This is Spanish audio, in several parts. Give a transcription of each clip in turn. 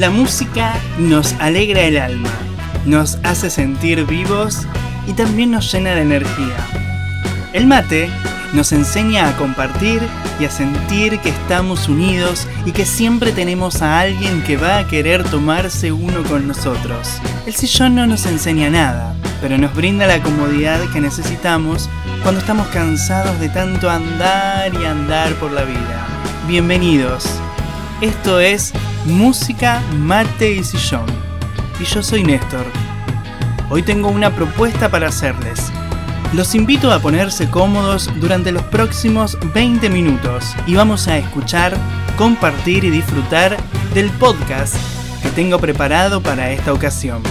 La música nos alegra el alma, nos hace sentir vivos y también nos llena de energía. El mate nos enseña a compartir y a sentir que estamos unidos y que siempre tenemos a alguien que va a querer tomarse uno con nosotros. El sillón no nos enseña nada, pero nos brinda la comodidad que necesitamos cuando estamos cansados de tanto andar y andar por la vida. Bienvenidos. Esto es Música, Mate y Sillón. Y yo soy Néstor. Hoy tengo una propuesta para hacerles. Los invito a ponerse cómodos durante los próximos 20 minutos y vamos a escuchar, compartir y disfrutar del podcast que tengo preparado para esta ocasión.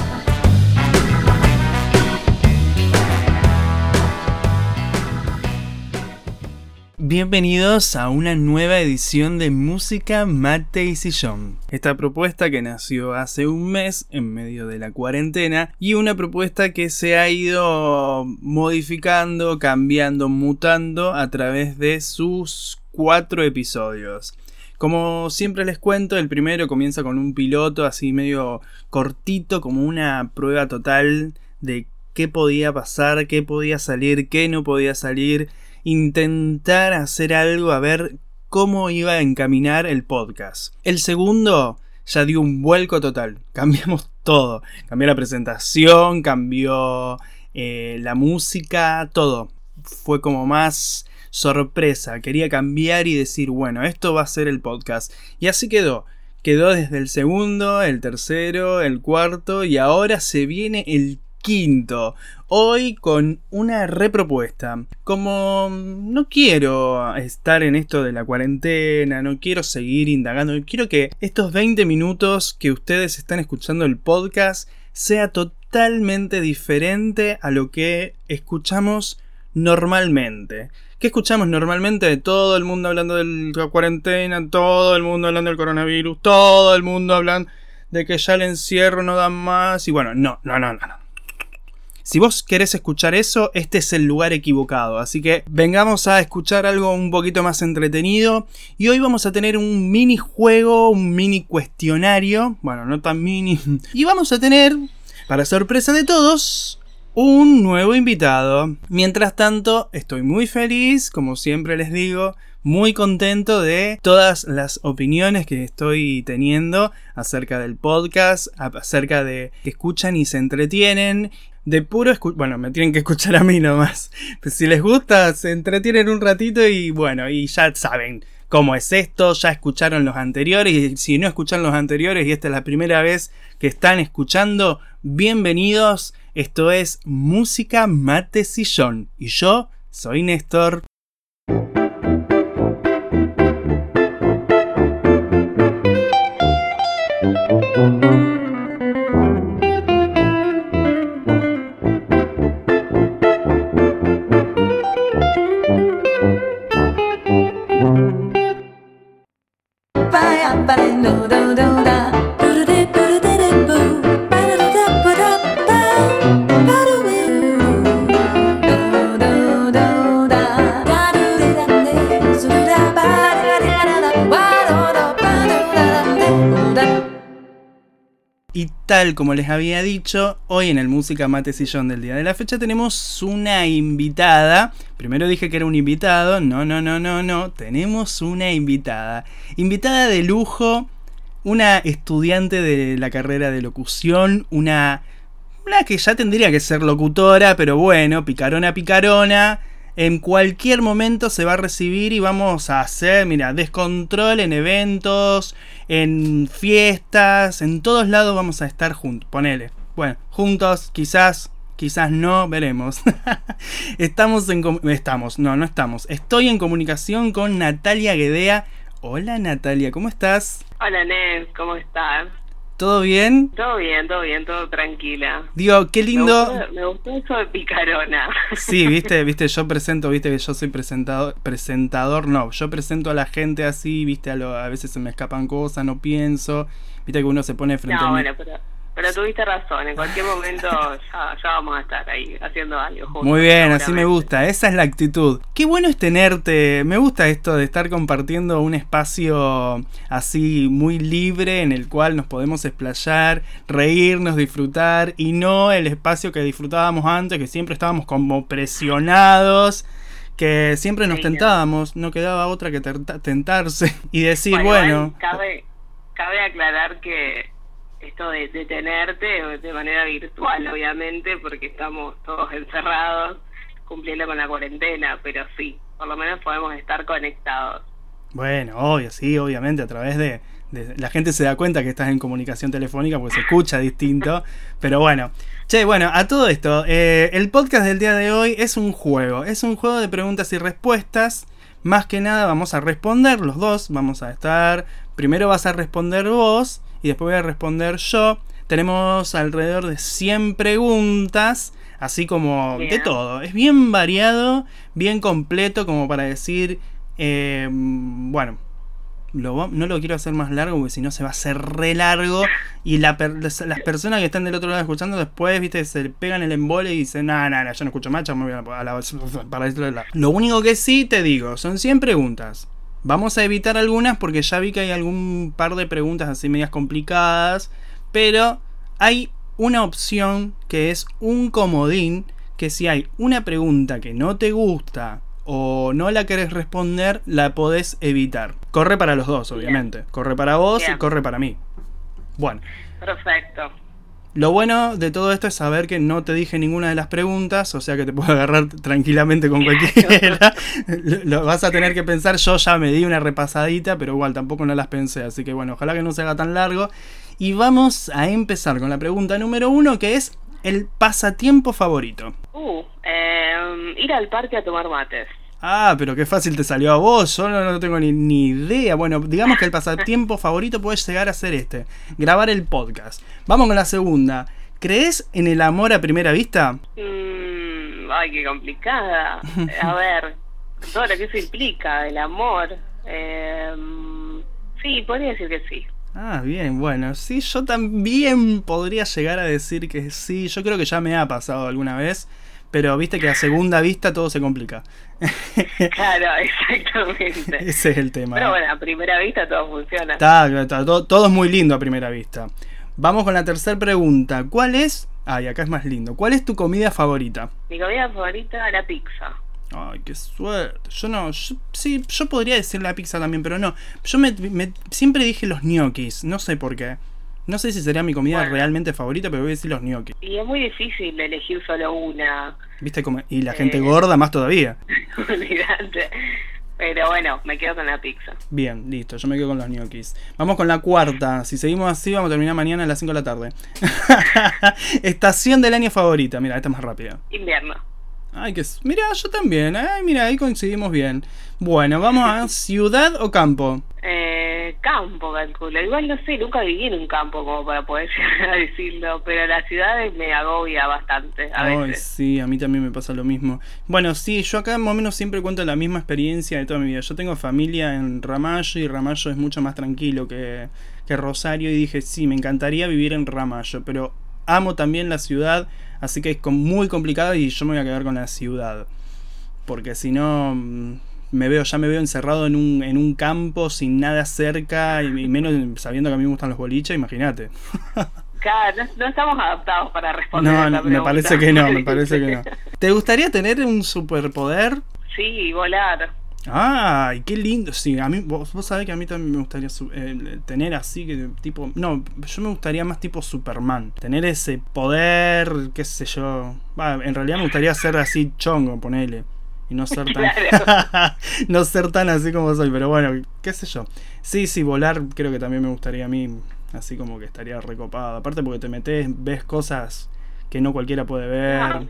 Bienvenidos a una nueva edición de Música, Mate y Sillón. Esta propuesta que nació hace un mes en medio de la cuarentena y una propuesta que se ha ido modificando, cambiando, mutando a través de sus cuatro episodios. Como siempre les cuento, el primero comienza con un piloto así medio cortito, como una prueba total de qué podía pasar, qué podía salir, qué no podía salir intentar hacer algo a ver cómo iba a encaminar el podcast. El segundo ya dio un vuelco total. Cambiamos todo. Cambió la presentación, cambió eh, la música, todo. Fue como más sorpresa. Quería cambiar y decir, bueno, esto va a ser el podcast. Y así quedó. Quedó desde el segundo, el tercero, el cuarto y ahora se viene el quinto. Hoy con una repropuesta. Como no quiero estar en esto de la cuarentena, no quiero seguir indagando, quiero que estos 20 minutos que ustedes están escuchando el podcast sea totalmente diferente a lo que escuchamos normalmente. ¿Qué escuchamos normalmente? Todo el mundo hablando de la cuarentena, todo el mundo hablando del coronavirus, todo el mundo hablando de que ya el encierro no da más. Y bueno, no, no, no, no. Si vos querés escuchar eso, este es el lugar equivocado. Así que vengamos a escuchar algo un poquito más entretenido. Y hoy vamos a tener un mini juego, un mini cuestionario. Bueno, no tan mini. Y vamos a tener, para sorpresa de todos, un nuevo invitado. Mientras tanto, estoy muy feliz, como siempre les digo, muy contento de todas las opiniones que estoy teniendo acerca del podcast, acerca de que escuchan y se entretienen de puro bueno, me tienen que escuchar a mí nomás. Pues si les gusta, se entretienen un ratito y bueno, y ya saben cómo es esto, ya escucharon los anteriores y si no escuchan los anteriores y esta es la primera vez que están escuchando, bienvenidos. Esto es Música Mate Sillón y yo soy Néstor. Como les había dicho, hoy en el Música Mate Sillón del día de la fecha tenemos una invitada. Primero dije que era un invitado, no, no, no, no, no, tenemos una invitada. Invitada de lujo, una estudiante de la carrera de locución, una... Una que ya tendría que ser locutora, pero bueno, picarona, picarona en cualquier momento se va a recibir y vamos a hacer, mira, descontrol en eventos, en fiestas, en todos lados vamos a estar juntos, ponele. Bueno, juntos, quizás, quizás no, veremos. estamos en... Estamos, no, no estamos. Estoy en comunicación con Natalia Guedea. Hola Natalia, ¿cómo estás? Hola Nes, ¿cómo estás? ¿Todo bien? Todo bien, todo bien, todo tranquila. Digo, qué lindo. Me gustó, eso de picarona. Sí, viste, viste, yo presento, viste que yo soy presentador, presentador, no, yo presento a la gente así, viste, a, lo, a veces se me escapan cosas, no pienso, viste que uno se pone frente no, a bueno, pero, Pero tuviste razón, en cualquier momento ya, ya vamos a estar ahí haciendo algo juntos. Muy bien, así me gusta, esa es la actitud. Qué bueno es tenerte, me gusta esto de estar compartiendo un espacio así muy libre en el cual nos podemos explayar, reírnos, disfrutar y no el espacio que disfrutábamos antes, que siempre estábamos como presionados. Que siempre nos tentábamos, no quedaba otra que tenta- tentarse y decir, Bueno, bueno, cabe, cabe aclarar que esto de detenerte de manera virtual, obviamente, porque estamos todos encerrados cumpliendo con la cuarentena, pero sí, por lo menos podemos estar conectados. Bueno, obvio, sí, obviamente, a través de, de- La gente se da cuenta que estás en comunicación telefónica porque se escucha distinto. Pero bueno. Che, bueno, a todo esto, eh, el podcast del día de hoy es un juego. Es un juego de preguntas y respuestas. Más que nada vamos a responder los dos. Vamos a estar... Primero vas a responder vos y después voy a responder yo. Tenemos alrededor de 100 preguntas. Así como de todo. Es bien variado, bien completo como para decir... eh, bueno, lo no lo quiero hacer más largo porque si no se va a hacer re largo y la per- las las personas que están del otro lado escuchando después, viste, se pegan el embole y dicen, no, no, no, yo no escucho más, ya me voy a la, a la- para este lado". Lo único que sí te digo, son 100 preguntas. Vamos a evitar algunas porque ya vi que hay algún par de preguntas así medias complicadas, pero hay una opción que es un comodín, que si hay una pregunta que no te gusta o no la querés responder, la podés evitar. Corre para los dos, obviamente. Corre para vos y corre para mí. Bueno, Perfecto. Lo bueno de todo esto es saber que no te dije ninguna de las preguntas, o sea que te puedo agarrar tranquilamente con cualquiera. lo lo vas a tener que pensar, yo ya me di una repasadita, pero igual tampoco no las pensé, así que bueno, ojalá que no se haga tan largo. Y vamos a empezar con la pregunta número uno, que es el pasatiempo favorito. Uh, eh, ir al parque a tomar mates. Ah, pero qué fácil te salió a vos, yo no, no tengo ni, ni idea. Bueno, digamos que el pasatiempo favorito puede llegar a ser este, grabar el podcast. Vamos con la segunda. ¿Crees en el amor a primera vista? Mm, ay, qué complicada. A ver, todo lo que eso implica, el amor. Eh, sí, podría decir que sí. Ah, bien, bueno, sí, yo también podría llegar a decir que sí, yo creo que ya me ha pasado alguna vez, pero viste que a segunda vista todo se complica. Claro, exactamente. Ese es el tema. Pero bueno, a primera vista todo funciona. Está, está, todo, todo es muy lindo a primera vista. Vamos con la tercera pregunta. ¿Cuál es? Ay, acá es más lindo. ¿Cuál es tu comida favorita? Mi comida favorita, la pizza. Ay, qué suerte. Yo no, yo- sí, yo podría decir la pizza también, pero no. Yo me, me- siempre dije los ñoquis, no sé por qué. No sé si sería mi comida Bueno. realmente favorita, pero voy a decir los ñoquis. Y es muy difícil elegir solo una. ¿Viste cómo? Y la gente Eh. gorda más todavía. Olvidate. Pero bueno, me quedo con la pizza. Bien, listo, yo me quedo con los gnocchis. Vamos con la cuarta. Si seguimos así, vamos a terminar mañana a las 5 de la tarde. Estación del año favorita. Mira, esta es más rápida. Invierno. Ay, que. Mira, yo también. Ay, mira, ahí coincidimos bien. Bueno, vamos a ciudad o campo. Eh, campo, calculo. Igual no sé, nunca viví en un campo como para poder llegar a decirlo, pero la ciudad me agobia bastante a Ay, veces. sí, a mí también me pasa lo mismo. Bueno, sí, yo acá más o menos siempre cuento la misma experiencia de toda mi vida. Yo tengo familia en Ramallo y Ramallo es mucho más tranquilo que, que Rosario y dije, sí, me encantaría vivir en Ramallo, pero amo también la ciudad, así que es muy complicado y yo me voy a quedar con la ciudad. Porque si no, mm, me veo, ya me veo encerrado en un, en un campo sin nada cerca y, y menos sabiendo que a mí me gustan los boliches, imagínate. Claro, no, no estamos adaptados para responder. No, esta no, me pregunta. parece que no, me parece que no. ¿Te gustaría tener un superpoder? Sí, volar. Ay, qué lindo. Sí, a mí, vos, vos sabés que a mí también me gustaría su- eh, tener así, que tipo. No, yo me gustaría más tipo Superman. Tener ese poder, qué sé yo. En realidad me gustaría ser así chongo, ponele. Y no ser tan. no ser tan así como soy, pero bueno, qué sé yo. Sí, sí, volar creo que también me gustaría a mí. Así como que estaría recopado. Aparte porque te metes, ves cosas que no cualquiera puede ver.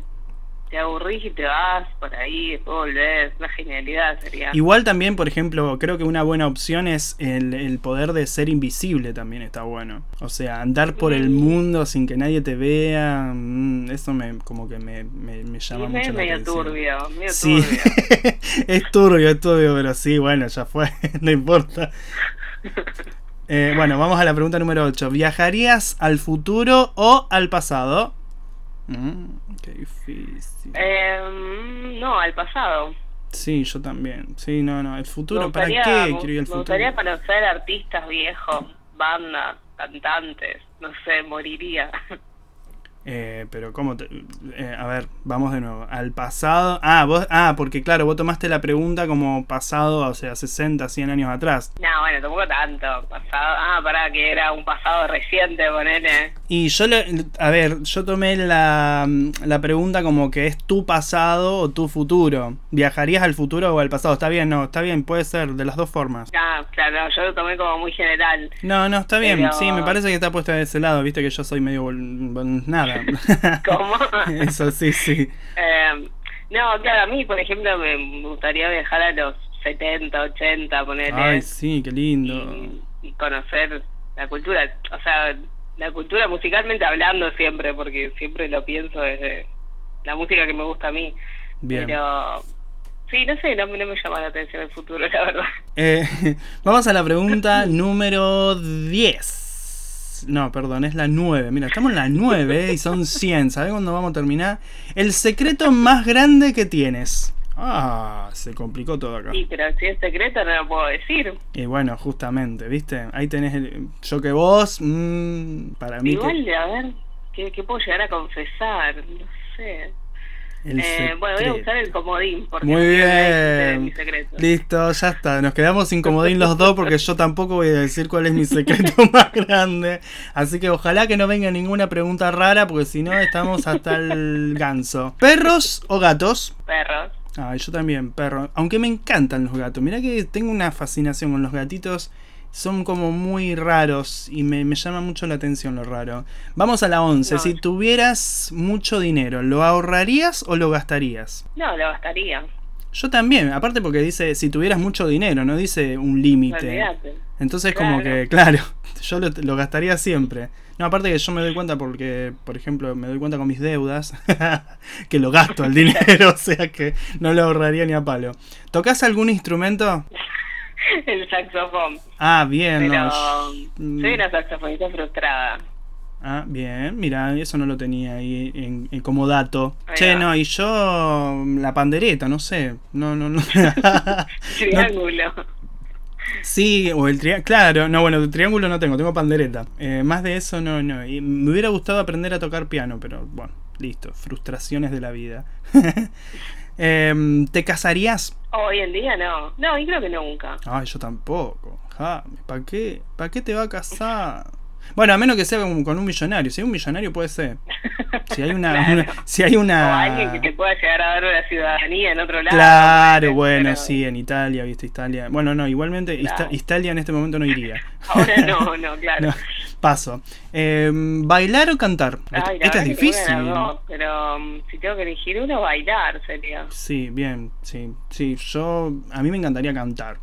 Te aburrís y te vas por ahí, después volvés. Una genialidad sería. Igual también, por ejemplo, creo que una buena opción es el, el poder de ser invisible también está bueno. O sea, andar por el mundo sin que nadie te vea, mm, eso me como que me, me, me llama es mucho la medio atención. turbio, medio Sí, turbio. es turbio, es turbio, pero sí, bueno, ya fue, no importa. Eh, bueno, vamos a la pregunta número 8. ¿Viajarías al futuro o al pasado? Mm, qué difícil. Eh, no, al pasado. Sí, yo también. Sí, no, no. El futuro, ¿para qué quiero ir al Me futuro? gustaría conocer artistas viejos, bandas, cantantes. No sé, moriría. Eh, pero ¿cómo te- eh, a ver, vamos de nuevo. Al pasado. Ah, vos, ah, porque claro, vos tomaste la pregunta como pasado, o sea, 60, 100 años atrás. No, bueno, tampoco tanto. Pasado. Ah, pará, que era un pasado reciente, ponele. Y yo, le, a ver, yo tomé la, la pregunta como que es tu pasado o tu futuro. ¿Viajarías al futuro o al pasado? Está bien, no, está bien, puede ser, de las dos formas. Ah, claro, yo lo tomé como muy general. No, no, está bien, Pero- sí, me parece que está puesta de ese lado, viste que yo soy medio... bol- ¿Cómo? Eso sí, sí. Eh, no, claro, a mí, por ejemplo, me gustaría viajar a los 70, 80, ponele. Ay, sí, qué lindo. y, y conocer la cultura, o sea, la cultura musicalmente hablando siempre, porque siempre lo pienso desde la música que me gusta a mí. Bien. Pero sí, no sé, no, no me llama la atención el futuro, la verdad. Eh, vamos a la pregunta número 10. No, perdón, es la 9. Mira, estamos en la 9 y son 100. ¿Sabes cuándo vamos a terminar? El secreto más grande que tienes. Ah, se complicó todo acá. Sí, pero si es secreto no lo puedo decir. Y bueno, justamente, ¿viste? Ahí tenés el- yo que vos, mm, para mí Igual, que a ver, ¿qué, qué puedo llegar a confesar? No sé. Eh, bueno, voy a usar el comodín, porque Muy bien. mi secreto. Listo, ya está. Nos quedamos sin comodín los dos porque yo tampoco voy a decir cuál es mi secreto más grande. Así que ojalá que no venga ninguna pregunta rara porque si no estamos hasta el ganso. ¿Perros o gatos? Perros. Ay, yo también, perro. Aunque me encantan los gatos. Mirá que tengo una fascinación con los gatitos. Son como muy raros y me, me llama mucho la atención lo raro. Vamos a la 11. No. Si tuvieras mucho dinero, ¿lo ahorrarías o lo gastarías? No, lo gastaría. Yo también, aparte porque dice si tuvieras mucho dinero, no dice un límite. Entonces como que, claro, yo lo, lo gastaría siempre. No, aparte que yo me doy cuenta porque, por ejemplo, me doy cuenta con mis deudas que lo gasto el dinero, o sea que no lo ahorraría ni a palo. ¿Tocas algún instrumento? el saxofón. Ah, bien, Pero no. sh- mm. soy una saxofonista frustrada. Ah, bien, mira, eso no lo tenía ahí en, en- como dato. Ahí che, va. no, y yo la pandereta, no sé. No, no, no. Triángulo. Sí, o el triángulo. Claro, no, bueno, el triángulo no tengo, tengo pandereta. Eh, más de eso no, no. Y me hubiera gustado aprender a tocar piano, pero bueno, listo. Frustraciones de la vida. Em, ¿Te casarías? Hoy en día no. No, y creo que nunca. Ay, yo tampoco. ¿Para qué? ¿Para qué te va a casar? Bueno, a menos que sea con, con un millonario. Si hay un millonario puede ser. Si hay una, Claro. una- si hay O una alguien que te pueda llegar a dar una ciudadanía en otro lado. Claro, Pero bueno, sí, en Italia, viste, Italia. Bueno, no, igualmente Claro. Italia en este momento no iría. Ahora no, no, claro. No, paso. Eh, ¿Bailar o cantar? Ay, Esta es difícil. dos, pero um, si tengo que elegir uno, bailar sería. Sí, bien, sí. Sí, yo. A mí me encantaría cantar.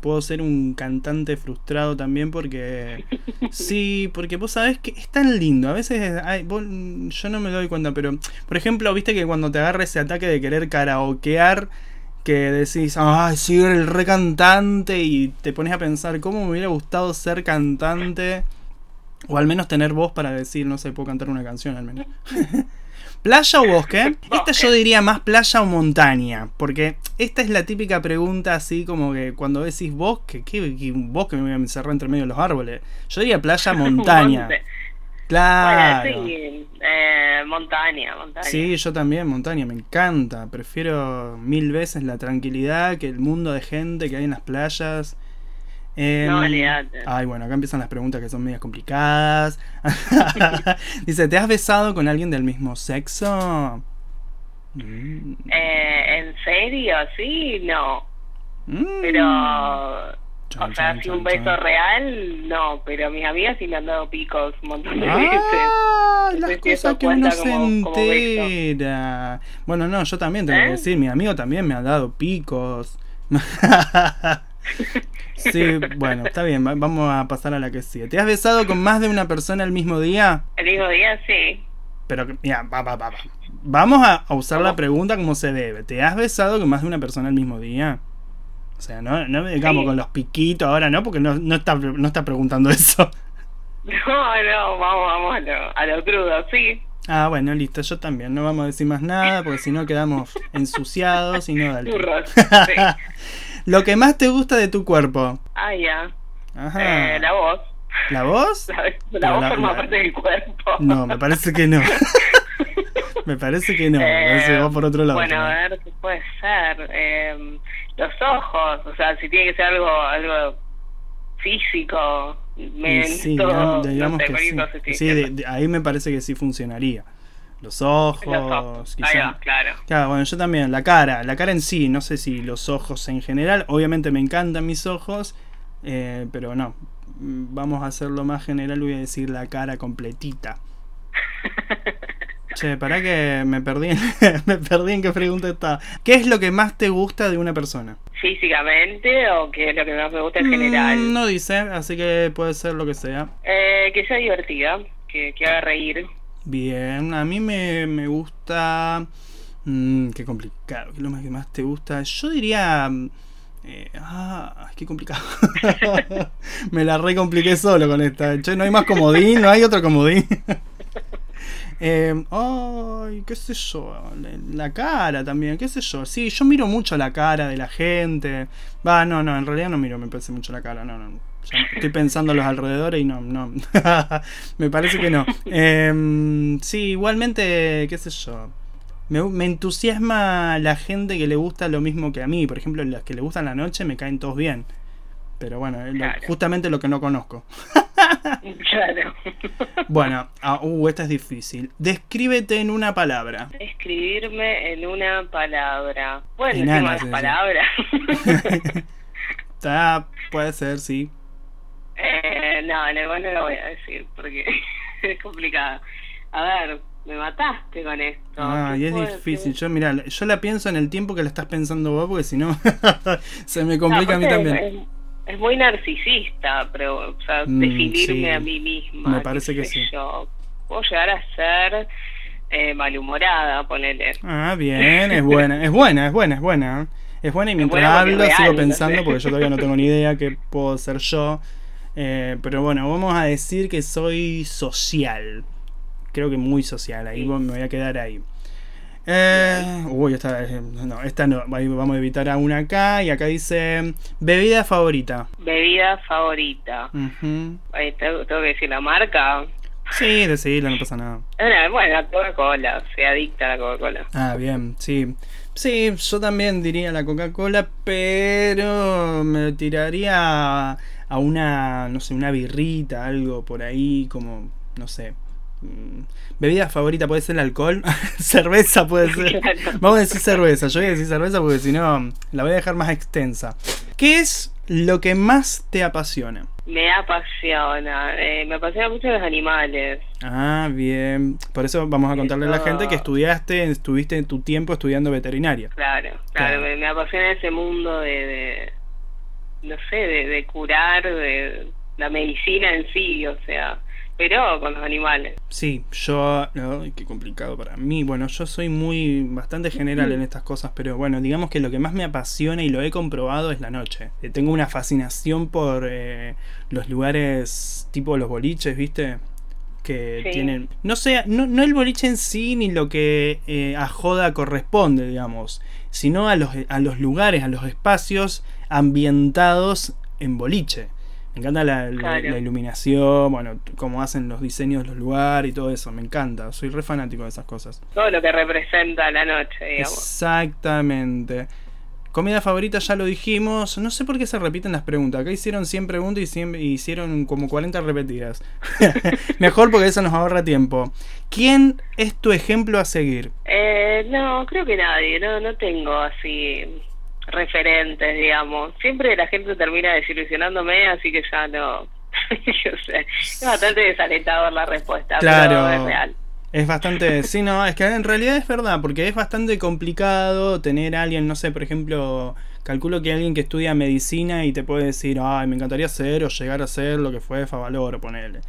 Puedo ser un cantante frustrado también porque. Sí, porque vos sabés que es tan lindo. A veces. ay, vos- yo no me doy cuenta, pero. Por ejemplo, viste que cuando te agarra ese ataque de querer karaokear. Que decís, ay, soy el re cantante. Y te pones a pensar, ¿cómo me hubiera gustado ser cantante? O al menos tener voz para decir, no sé, puedo cantar una canción al menos. ¿Playa o bosque? Esta yo diría más playa o montaña. Porque esta es la típica pregunta así como que cuando decís bosque, ¿qué, qué bosque me voy a encerrar entre medio de los árboles? Yo diría playa, montaña. Claro. Bueno, sí, eh, montaña, montaña. Sí, yo también, montaña, me encanta. Prefiero mil veces la tranquilidad que el mundo de gente que hay en las playas. Em, No, ay, bueno, acá empiezan las preguntas que son medias complicadas. Dice, ¿te has besado con alguien del mismo sexo? Mm, Eh, ¿En serio? Sí, no. mm. Pero, Chan, o sea, chan, si un beso real, no. Pero mis amigas sí me han dado picos un montón de veces. No las cosas que uno se como- como beso. entera. Bueno, no, yo también tengo que ¿Eh? decir, mi amigo también me ha dado picos. sí, bueno, está bien, va- vamos a pasar a la que sigue. ¿Te has besado con más de una persona el mismo día? El mismo día, sí. Pero, mira, va, va, va, va. Vamos a, usar la pregunta como se debe. ¿Te has besado con más de una persona el mismo día? O sea, no, no digamos con los piquitos ahora, ¿no? Porque no, no, está, no está preguntando eso. No, no, vamos, vamos a lo, a lo crudo, sí. Ah, bueno, listo, yo también. No vamos a decir más nada porque si no quedamos ensuciados y no dale. sí. Lo que más te gusta de tu cuerpo. Ah, ya. Ajá. Eh, la voz. ¿La voz? La, voz forma parte del cuerpo. No, me parece que no. me parece que no. me parece que va por otro lado. Bueno, a ver, ¿qué puede ser? Eh, los ojos, o sea, si tiene que ser algo, algo físico, sí, digamos, que sí. ahí me parece que sí funcionaría. Los ojos, los claro. Claro, bueno, yo también, la cara, la cara en sí, no sé si los ojos en general, obviamente me encantan mis ojos, eh, pero no, vamos a hacerlo más general, voy a decir la cara completita. Che, para que me perdí, me perdí en qué pregunta está. ¿Qué es lo que más te gusta de una persona? ¿Físicamente o qué es lo que más me gusta en general? Mm, no dice, así que puede ser lo que sea. Eh, que sea divertida, que, que haga reír. Bien, a mí me, me gusta... Mmm, qué complicado, ¿qué es lo que más te gusta? Yo diría... Eh, ah, qué complicado. me la recompliqué solo con esta. No hay más comodín, no hay otro comodín. Eh, qué sé yo, la cara también, qué sé yo. Sí, yo miro mucho la cara de la gente. Va, no, no, en realidad no miro, me parece mucho la cara, no, no. Estoy pensando a los alrededores y no, no. me parece que no. Eh, sí, igualmente, qué sé yo. Me, me, entusiasma la gente que le gusta lo mismo que a mí. Por ejemplo, las que le gustan la noche me caen todos bien. Pero bueno, es justamente lo que no conozco. claro. bueno, ah, uh, esta es difícil. Descríbete en una palabra. Describirme en una palabra. Bueno, más palabras. Está, puede ser, sí. Eh, no, no, no lo voy a decir porque es complicado. A ver, me mataste con esto. Ah, y es difícil. Yo, mira, yo la pienso en el tiempo que la estás pensando vos, porque si no, se me complica a mí también es muy narcisista, pero, o sea, mm, definirme a mí misma. Me parece que sí. Yo puedo llegar a ser eh, malhumorada, ponele. Ah, bien, es buena, es buena, es buena, es buena. Es buena y mientras hablo sigo pensando, porque yo todavía no tengo ni idea qué puedo ser yo. Eh, pero bueno, vamos a decir que soy social. Creo que muy social, ahí me voy a quedar ahí. Eh, uy, esta, eh, no, esta no. Vamos a evitar a una acá. Y acá dice: Bebida favorita. Bebida favorita. ¿tengo, que decir la marca. Sí, decirla, no pasa nada. Bueno, la Coca-Cola. Se adicta a la Coca-Cola. Ah, bien, sí. Sí, yo también diría la Coca-Cola, pero me tiraría a una, no sé, una birrita, algo por ahí, como, no sé, Mm, bebida favorita puede ser el alcohol. cerveza puede ser. Vamos a decir cerveza. Yo voy a decir cerveza porque si no la voy a dejar más extensa. ¿Qué es lo que más te apasiona? Me apasiona. Eh, me apasiona mucho los animales. Ah, bien. Por eso vamos a contarle a la gente que estudiaste, estuviste en tu tiempo estudiando veterinaria. Claro, claro. Me, apasiona ese mundo de, no sé, de, de curar, de la medicina en sí, o sea pero con los animales. Sí, yo, qué complicado para mí. Bueno, yo soy muy, bastante general en estas cosas, pero bueno, digamos que lo que más me apasiona y lo he comprobado es la noche. Eh, tengo una fascinación por eh, los lugares tipo los boliches, ¿viste? que tienen no sé no, no, el boliche en sí ni lo que eh, a joda corresponde digamos sino a los a los lugares a los espacios ambientados en boliche me encanta la, iluminación, bueno, cómo hacen los diseños de los lugares y todo eso. Me encanta. Soy re fanático de esas cosas. Todo lo que representa la noche, digamos. Exactamente. Comida favorita ya lo dijimos. No sé por qué se repiten las preguntas. Acá hicieron 100 preguntas y, hicieron como 40 repetidas. Mejor porque eso nos ahorra tiempo. ¿Quién es tu ejemplo a seguir? Eh, no, creo que nadie. No, no tengo así referentes, digamos. Siempre la gente termina desilusionándome, así que ya no. Yo sé. Es bastante desalentador la respuesta, claro. pero es real. Es bastante, sí, no, es que en realidad es verdad, porque es bastante complicado tener a alguien, no sé, por ejemplo, calculo que alguien que estudia medicina y te puede decir, ay, me encantaría ser o llegar a ser lo que fue Favaloro, ponerle.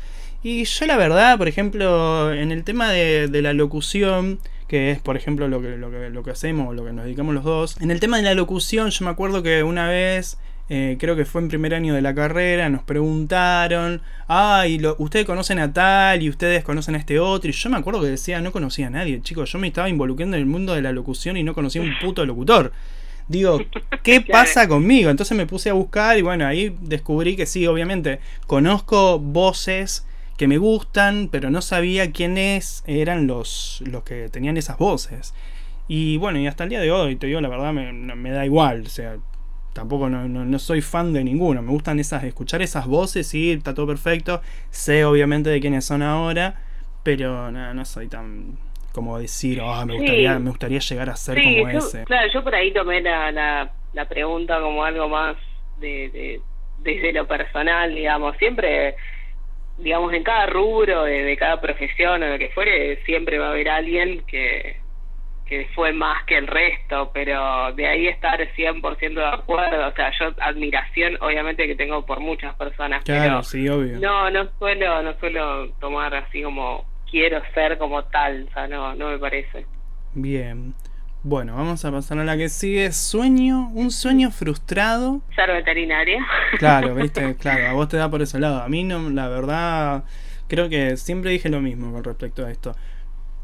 Y yo la verdad, por ejemplo, en el tema de, de la locución, que es por ejemplo lo que, lo que, lo que hacemos, lo que nos dedicamos los dos. En el tema de la locución, yo me acuerdo que una vez eh, creo que fue en primer año de la carrera, nos preguntaron, ay, lo, ustedes conocen a tal y ustedes conocen a este otro, y yo me acuerdo que decía, no conocía a nadie, chicos, yo me estaba involucrando en el mundo de la locución y no conocía un puto locutor. Digo, ¿qué pasa conmigo? Entonces me puse a buscar y bueno, ahí descubrí que sí, obviamente, conozco voces que me gustan, pero no sabía quiénes eran los, los que tenían esas voces. Y bueno, y hasta el día de hoy, te digo la verdad, me, me da igual. O sea, tampoco no, no, soy fan de ninguno. Me gustan esas, escuchar esas voces, sí, está todo perfecto. Sé obviamente de quiénes son ahora, pero no, no soy tan como decir, oh, me, gustaría, me gustaría llegar a ser como ese. Claro, yo por ahí tomé la, la, la pregunta como algo más de, de, desde lo personal, digamos. Siempre, digamos, en cada rubro, de, de cada profesión o lo que fuere, siempre va a haber alguien que que fue más que el resto, pero de ahí estar 100% de acuerdo, o sea, yo admiración obviamente que tengo por muchas personas, claro, sí, obvio. No, no suelo, no suelo tomar así como quiero ser como tal, o sea, no, no me parece. Bien. Bueno, vamos a pasar a la que sigue. Sueño, un sueño frustrado. Ser veterinaria. Claro, viste, claro, a vos te da por ese lado. A mí no, la verdad, creo que siempre dije lo mismo con respecto a esto.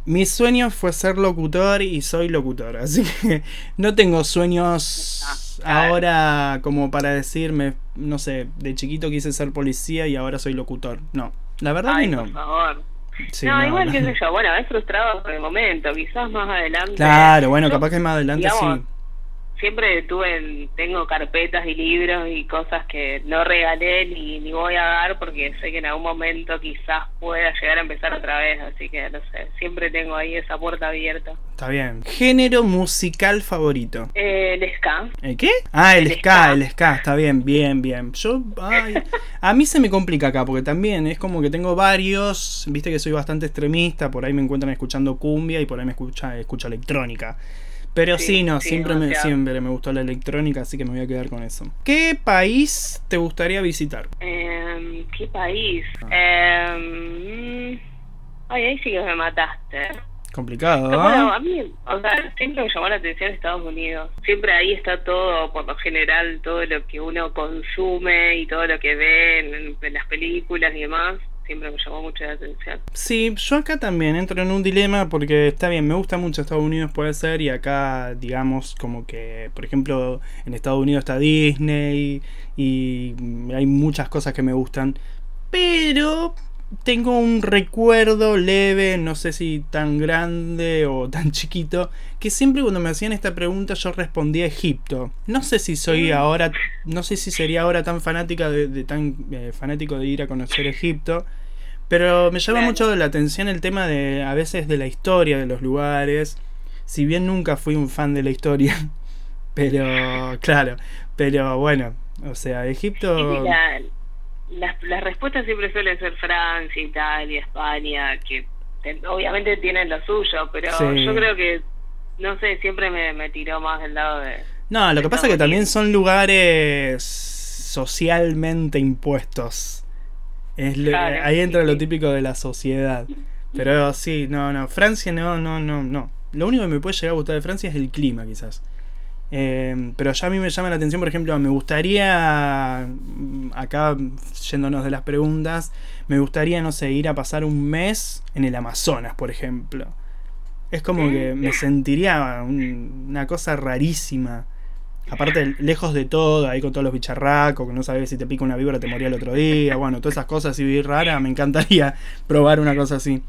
Mi sueño fue ser locutor y soy locutor, así que no tengo sueños ah, ahora como para decirme, no sé, de chiquito quise ser policía y ahora soy locutor. No, la verdad que no. Por favor. no, igual que sé yo, bueno, es frustrado por el momento, quizás más adelante. Claro, bueno, capaz que más adelante sí siempre tuve, tengo carpetas y libros y cosas que no regalé ni, ni voy a dar porque sé que en algún momento quizás pueda llegar a empezar otra vez, así que no sé, siempre tengo ahí esa puerta abierta. Está bien. ¿Género musical favorito? Eh, el ska. ¿El qué? Ah, el, ska, el ska, está bien, bien, bien. Yo, ay, a mí se me complica acá porque también es como que tengo varios, viste que soy bastante extremista, por ahí me encuentran escuchando cumbia y por ahí me escucha, escucho electrónica. Pero sí, no, siempre, me, siempre me gustó la electrónica, así que me voy a quedar con eso. ¿Qué país te gustaría visitar? Eh, ¿Qué país? Eh, ay, ahí sí que me mataste. Complicado, ¿no? Bueno, a mí, o sea, siempre me llamó la atención Estados Unidos. Siempre ahí está todo, por lo general, todo lo que uno consume y todo lo que ve en las películas y demás siempre me llamó mucho la atención. Sí, yo acá también entro en un dilema porque está bien, me gusta mucho Estados Unidos puede ser y acá digamos como que, por ejemplo, en Estados Unidos está Disney y hay muchas cosas que me gustan, pero tengo un recuerdo leve, no sé si tan grande o tan chiquito, que siempre cuando me hacían esta pregunta yo respondía Egipto. No sé si soy mm. ahora, no sé si sería ahora tan fanática de, tan eh, fanático de ir a conocer Egipto, pero me llama mucho la atención el tema de a veces de la historia de los lugares. Si bien nunca fui un fan de la historia, pero claro, pero bueno, o sea, Egipto las, las respuestas siempre suelen ser Francia, Italia, España, que obviamente tienen lo suyo, pero yo creo que, no sé, siempre me, me tiró más del lado de... No, lo que pasa es que también son lugares socialmente impuestos. Es ahí entra lo típico de la sociedad. Pero sí, no, no, Francia no, no, no, no. Lo único que me puede llegar a gustar de Francia es el clima, quizás. Eh, pero ya a mí me llama la atención, por ejemplo, me gustaría, mm, acá yéndonos de las preguntas, me gustaría, no sé, ir a pasar un mes en el Amazonas, por ejemplo. Es como que me sentiría una cosa rarísima. Aparte, lejos de todo, ahí con todos los bicharracos, que no sabes si te pica una víbora te moría el otro día. Bueno, todas esas cosas así raras, me encantaría probar una cosa así.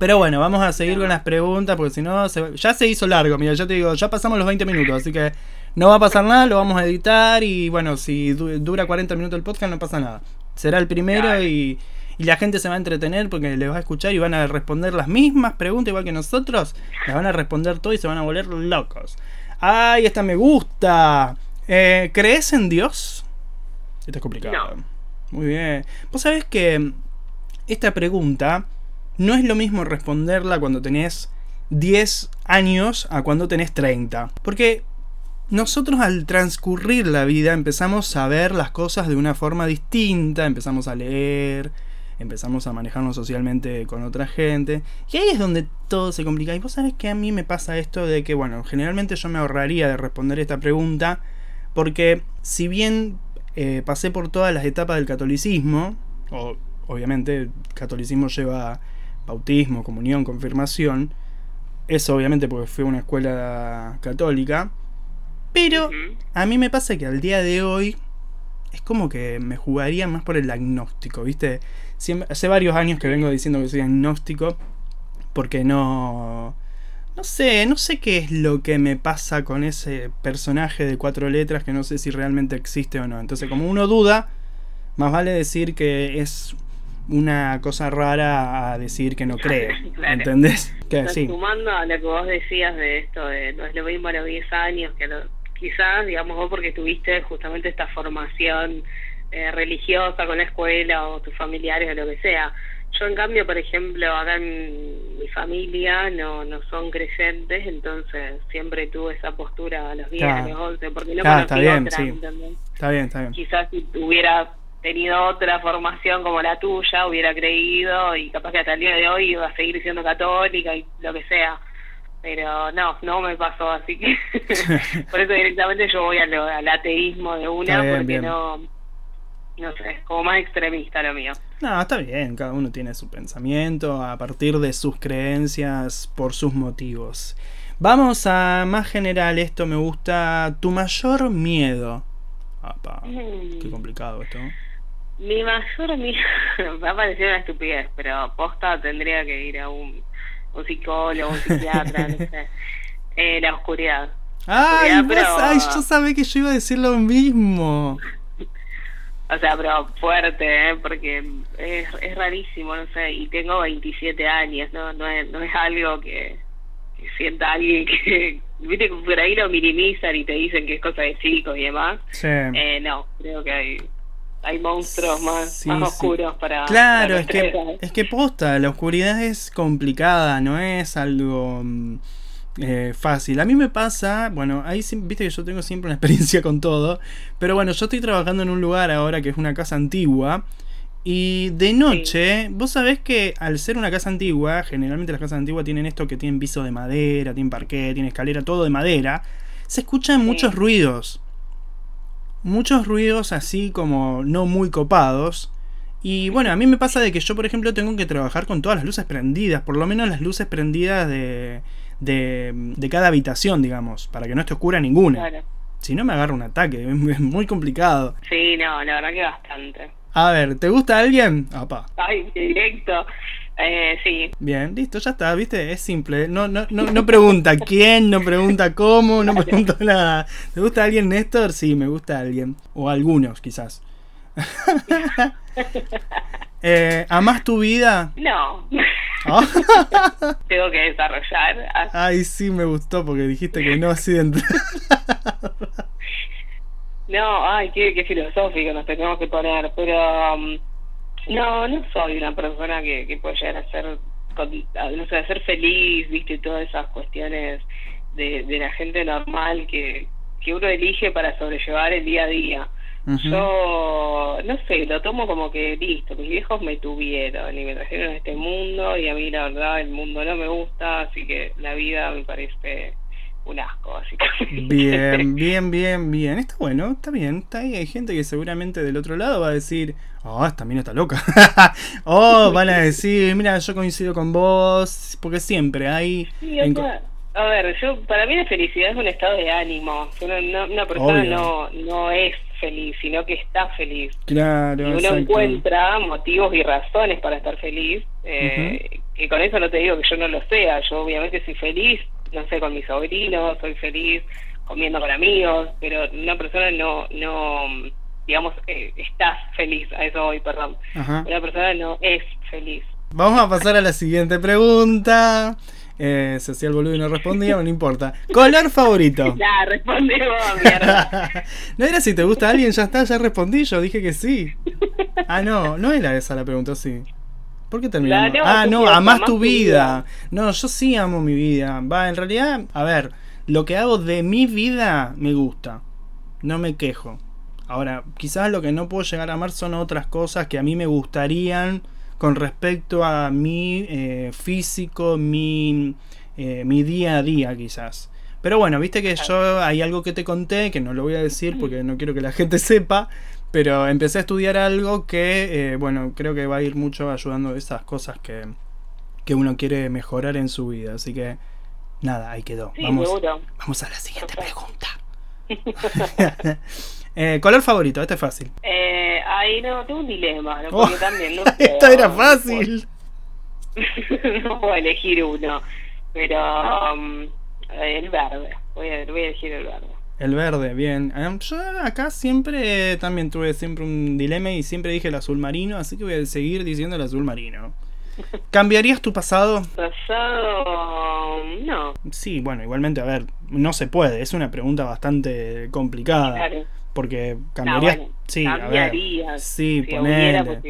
Pero bueno, vamos a seguir con las preguntas porque si no, ya se hizo largo. Mira, ya te digo, ya pasamos los 20 minutos, así que no va a pasar nada, lo vamos a editar y bueno, si dura 40 minutos el podcast no pasa nada. Será el primero y, y, la gente se va a entretener porque les va a escuchar y van a responder las mismas preguntas igual que nosotros. Las van a responder todo y se van a volver locos. ¡Ay, esta me gusta! Eh, ¿Crees en Dios? Esto es complicado. Muy bien. Vos sabés que esta pregunta no es lo mismo responderla cuando tenés 10 años a cuando tenés 30. Porque nosotros al transcurrir la vida empezamos a ver las cosas de una forma distinta, empezamos a leer, empezamos a manejarnos socialmente con otra gente. Y ahí es donde todo se complica. Y vos sabés que a mí me pasa esto de que, bueno, generalmente yo me ahorraría de responder esta pregunta, porque si bien eh, pasé por todas las etapas del catolicismo, o obviamente el catolicismo lleva bautismo, comunión, confirmación, eso obviamente porque fue una escuela católica, pero a mí me pasa que al día de hoy es como que me jugaría más por el agnóstico, ¿viste? hace varios años que vengo diciendo que soy agnóstico porque no... No sé, no sé qué es lo que me pasa con ese personaje de cuatro letras que no sé si realmente existe o no. Entonces, como uno duda, más vale decir que es una cosa rara a decir que no cree. ¿Entendés? Que, Sumando a lo que vos decías de esto, de no es lo mismo a los 10 años que quizás, digamos, vos porque tuviste justamente esta formación eh, religiosa con la escuela o tus familiares o lo que sea. Yo, en cambio, por ejemplo, acá en mi familia no, no son creyentes, entonces siempre tuve esa postura a los 10, a los 11, porque no está bien, sí. Está bien, está bien. Quizás si tuviera tenido otra formación como la tuya, hubiera creído y capaz que hasta el día de hoy iba a seguir siendo católica y lo que sea. Pero no, no me pasó, así que por eso directamente yo voy al, ateísmo de una, porque no, no sé, como más extremista lo mío. No, está bien, cada uno tiene su pensamiento a partir de sus creencias por sus motivos. Vamos a más general, esto me gusta, tu mayor miedo. qué mm. complicado esto. Mi mayor miedo, va a parecer una estupidez, pero posta tendría que ir a un, un psicólogo, un psiquiatra, no sé. Eh, la oscuridad. Ay, ay, yo sabía que yo iba a decir lo mismo. o sea, pero fuerte, ¿eh? porque es, es rarísimo, no sé, y tengo 27 años, no no es, no es algo que, sienta alguien que, viste, por ahí lo minimizan y te dicen que es cosa de chicos y demás. Sí. Eh, no, creo que hay hay monstruos más, oscuros para. Claro, es, que, es que posta, la oscuridad es complicada, no es algo mm, eh, fácil. A mí me pasa, bueno, ahí viste que yo tengo siempre una experiencia con todo, pero bueno, yo estoy trabajando en un lugar ahora que es una casa antigua. Y de noche, vos sabés que al ser una casa antigua, generalmente las casas antiguas tienen esto que tienen piso de madera, tienen parqué, tienen escalera, todo de madera. Se escuchan muchos ruidos muchos ruidos así como no muy copados. Y bueno, a mí me pasa de que yo, por ejemplo, tengo que trabajar con todas las luces prendidas, por lo menos las luces prendidas de, de, cada habitación, digamos, para que no esté oscura ninguna. Si no, me agarra un ataque, es muy complicado. Sí, no, la verdad que bastante. A ver, ¿te gusta alguien? Ay, directo. Eh, sí. Bien, listo, ya está, viste, es simple. No, no, no, no pregunta quién, no pregunta cómo, no pregunta nada. ¿Te gusta alguien, Néstor? Sí, me gusta alguien. O algunos, quizás. eh, ¿Amás tu vida? No. Tengo que desarrollar. Ay, sí, me gustó porque dijiste que no así de No, ay, qué, qué filosófico nos tenemos que poner, pero... Um, no, no soy una persona que, que puede llegar a ser, no sé, a ser feliz, viste, todas esas cuestiones de, de la gente normal que, que uno elige para sobrellevar el día a día. Yo, no sé, lo tomo como que listo, mis viejos me tuvieron y me trajeron a este mundo y a mí la verdad el mundo no me gusta, así que la vida me parece un asco, básicamente. Bien, bien, bien, bien. Está bueno, está bien. Está ahí. Hay gente que seguramente del otro lado va a decir, oh, esta mina está loca. oh, van a decir, mira, yo coincido con vos, porque siempre hay... a ver, yo para mí la felicidad es un estado de ánimo. Una, una persona no, no es feliz, sino que está feliz. Claro. Y uno encuentra motivos y razones para estar feliz. Eh, Y con eso no te digo que yo no lo sea. Yo obviamente soy feliz no sé, con mis sobrinos, soy feliz comiendo con amigos, pero una persona no, no digamos, eh, estás feliz, a eso voy, perdón. Una persona no es feliz. Vamos a pasar a la siguiente pregunta. Eh, se hacía el boludo y no respondía, no importa. ¿Color favorito? Ya, respondí mierda. no era si te gusta alguien, ya está, ya respondí, yo dije que sí. Ah, no, no era esa la pregunta, sí. ¿Por qué terminamos? ah, no, amás tu vida. No, yo sí amo mi vida. Va, en realidad, a ver, lo que hago de mi vida me gusta. No me quejo. Ahora, quizás lo que no puedo llegar a amar son otras cosas que a mí me gustarían con respecto a mi eh, físico, mi, eh, mi día a día quizás. Pero bueno, viste que yo hay algo que te conté, que no lo voy a decir porque no quiero que la gente sepa, pero empecé a estudiar algo que, eh, bueno, creo que va a ir mucho ayudando a esas cosas que, que uno quiere mejorar en su vida. Así que, nada, ahí quedó. Sí, vamos, seguro. vamos a la siguiente pregunta. Eh, ¿Color favorito? Este es fácil. Eh, ahí no, tengo un dilema, ¿no? Oh, Porque también no Esta era fácil. no puedo elegir uno, pero um, el verde. Voy a, voy a elegir el verde. El verde, bien. Ah, Yo acá siempre también tuve siempre un dilema y siempre dije el azul marino, así que voy a seguir diciendo el azul marino. ¿Cambiarías tu pasado? Pasado, no, Sí, bueno, igualmente, a ver, no se puede, es una pregunta bastante complicada. claro. Porque No, cambiarías. bueno, sí, a ver. cambiaría. Sí, si ponele.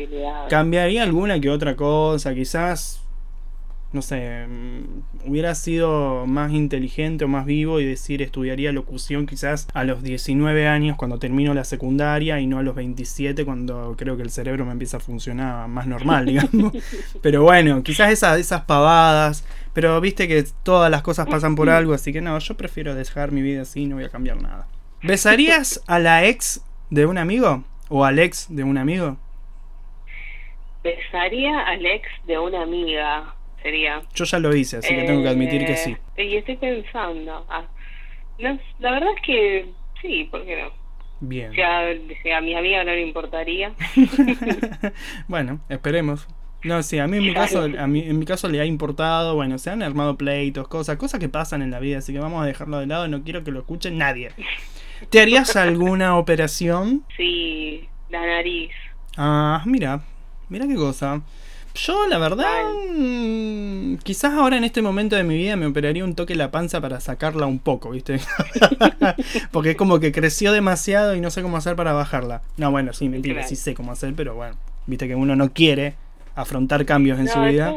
Cambiaría alguna que otra cosa, quizás, no sé, mm, hubiera sido más inteligente o más vivo y decir estudiaría locución quizás a los 19 años cuando termino la secundaria y no a los 27 cuando creo que el cerebro me empieza a funcionar más normal, digamos. Pero bueno, quizás esas, esas pavadas, pero viste que todas las cosas pasan por algo, así que no, yo prefiero dejar mi vida así, no voy a cambiar nada. ¿Besarías a la ex de un amigo? ¿O al ex de un amigo? Besaría al ex de una amiga, sería. Yo ya lo hice, así que tengo que admitir que Eh, sí. Y estoy pensando. ah, no, la verdad es que sí, ¿por qué no? Bien. A, mi amiga no le importaría. bueno, esperemos. No, sí, a mí en mi caso, a mí, en mi caso le ha importado, bueno, se han armado pleitos, cosas, cosas que pasan en la vida, así que vamos a dejarlo de lado, no quiero que lo escuche nadie. ¿Te harías alguna operación? Sí, la nariz. Ah, mira, mira qué cosa. Yo, la verdad, mm, quizás ahora en este momento de mi vida me operaría un toque la panza para sacarla un poco, ¿viste? Porque es como que creció demasiado y no sé cómo hacer para bajarla. No, bueno, sí, mentira, Claro. sí sé cómo hacer, pero bueno, viste que uno no quiere afrontar cambios en No, su vida.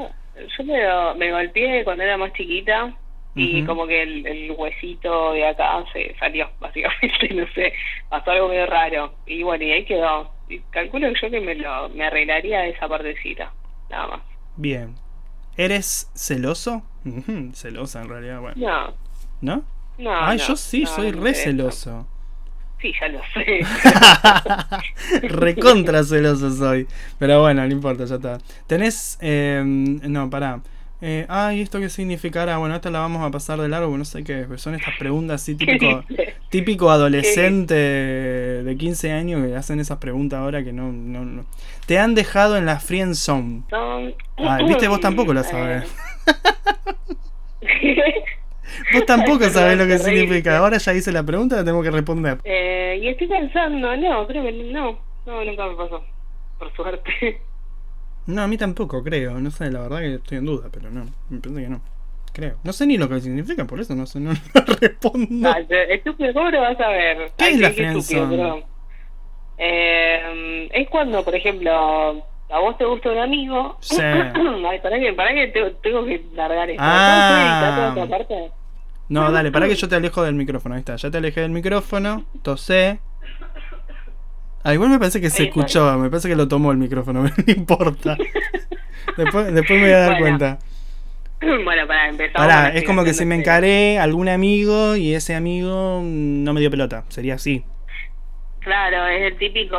Yo, yo me, golpeé cuando era más chiquita y como que el, el huesito de acá se salió, básicamente, no sé, pasó algo medio raro. Y bueno, y ahí quedó. Y calculo que yo que me, lo, me arreglaría esa partecita, nada más. Bien. ¿Eres celoso? Celosa en realidad, bueno. No, ¿No? no. Ay, no, yo sí, no, soy no re celoso. Sí, ya lo sé. Recontra celoso soy. Pero bueno, no importa, ya está. Tenés. eh, no, pará. Eh, ay, ¿esto qué significará? Bueno, esta la vamos a pasar de largo, no sé qué. Son estas preguntas así ¿Qué típico, típico adolescente de 15 años que hacen esas preguntas ahora que no, no, no. Te han dejado en la friend zone. Ah, viste, vos tampoco lo sabés. Eh, Vos tampoco sabés lo que significa. Ahora ya hice la pregunta, la tengo que responder. eh, y estoy pensando, no, creo que no, no, nunca me pasó, por suerte. No, a mí tampoco, creo. No sé, la verdad que estoy en duda, pero no. Me parece que no. Creo. No sé ni lo que significa, por eso no sé, no, no respondo. Te- estúpido, ¿cómo lo vas a ver? ¿Qué Ay, es la friendzone? Eh, es cuando, por ejemplo, a vos te gusta un amigo. Sí. Ay, para que, para que te- tengo que largar esto. Ah. ¿Puedo editar toda esta parte? No, dale, para que yo te alejo del micrófono. Ahí está, ya te alejé del micrófono, tosé. Ah, igual me parece que se escuchó, me parece que lo tomó el micrófono, no importa. Después, después me voy a dar Bueno, cuenta. bueno, para empezar. Pará, es como que si me encaré a algún amigo y ese amigo no me dio pelota. Sería así. Claro, es el típico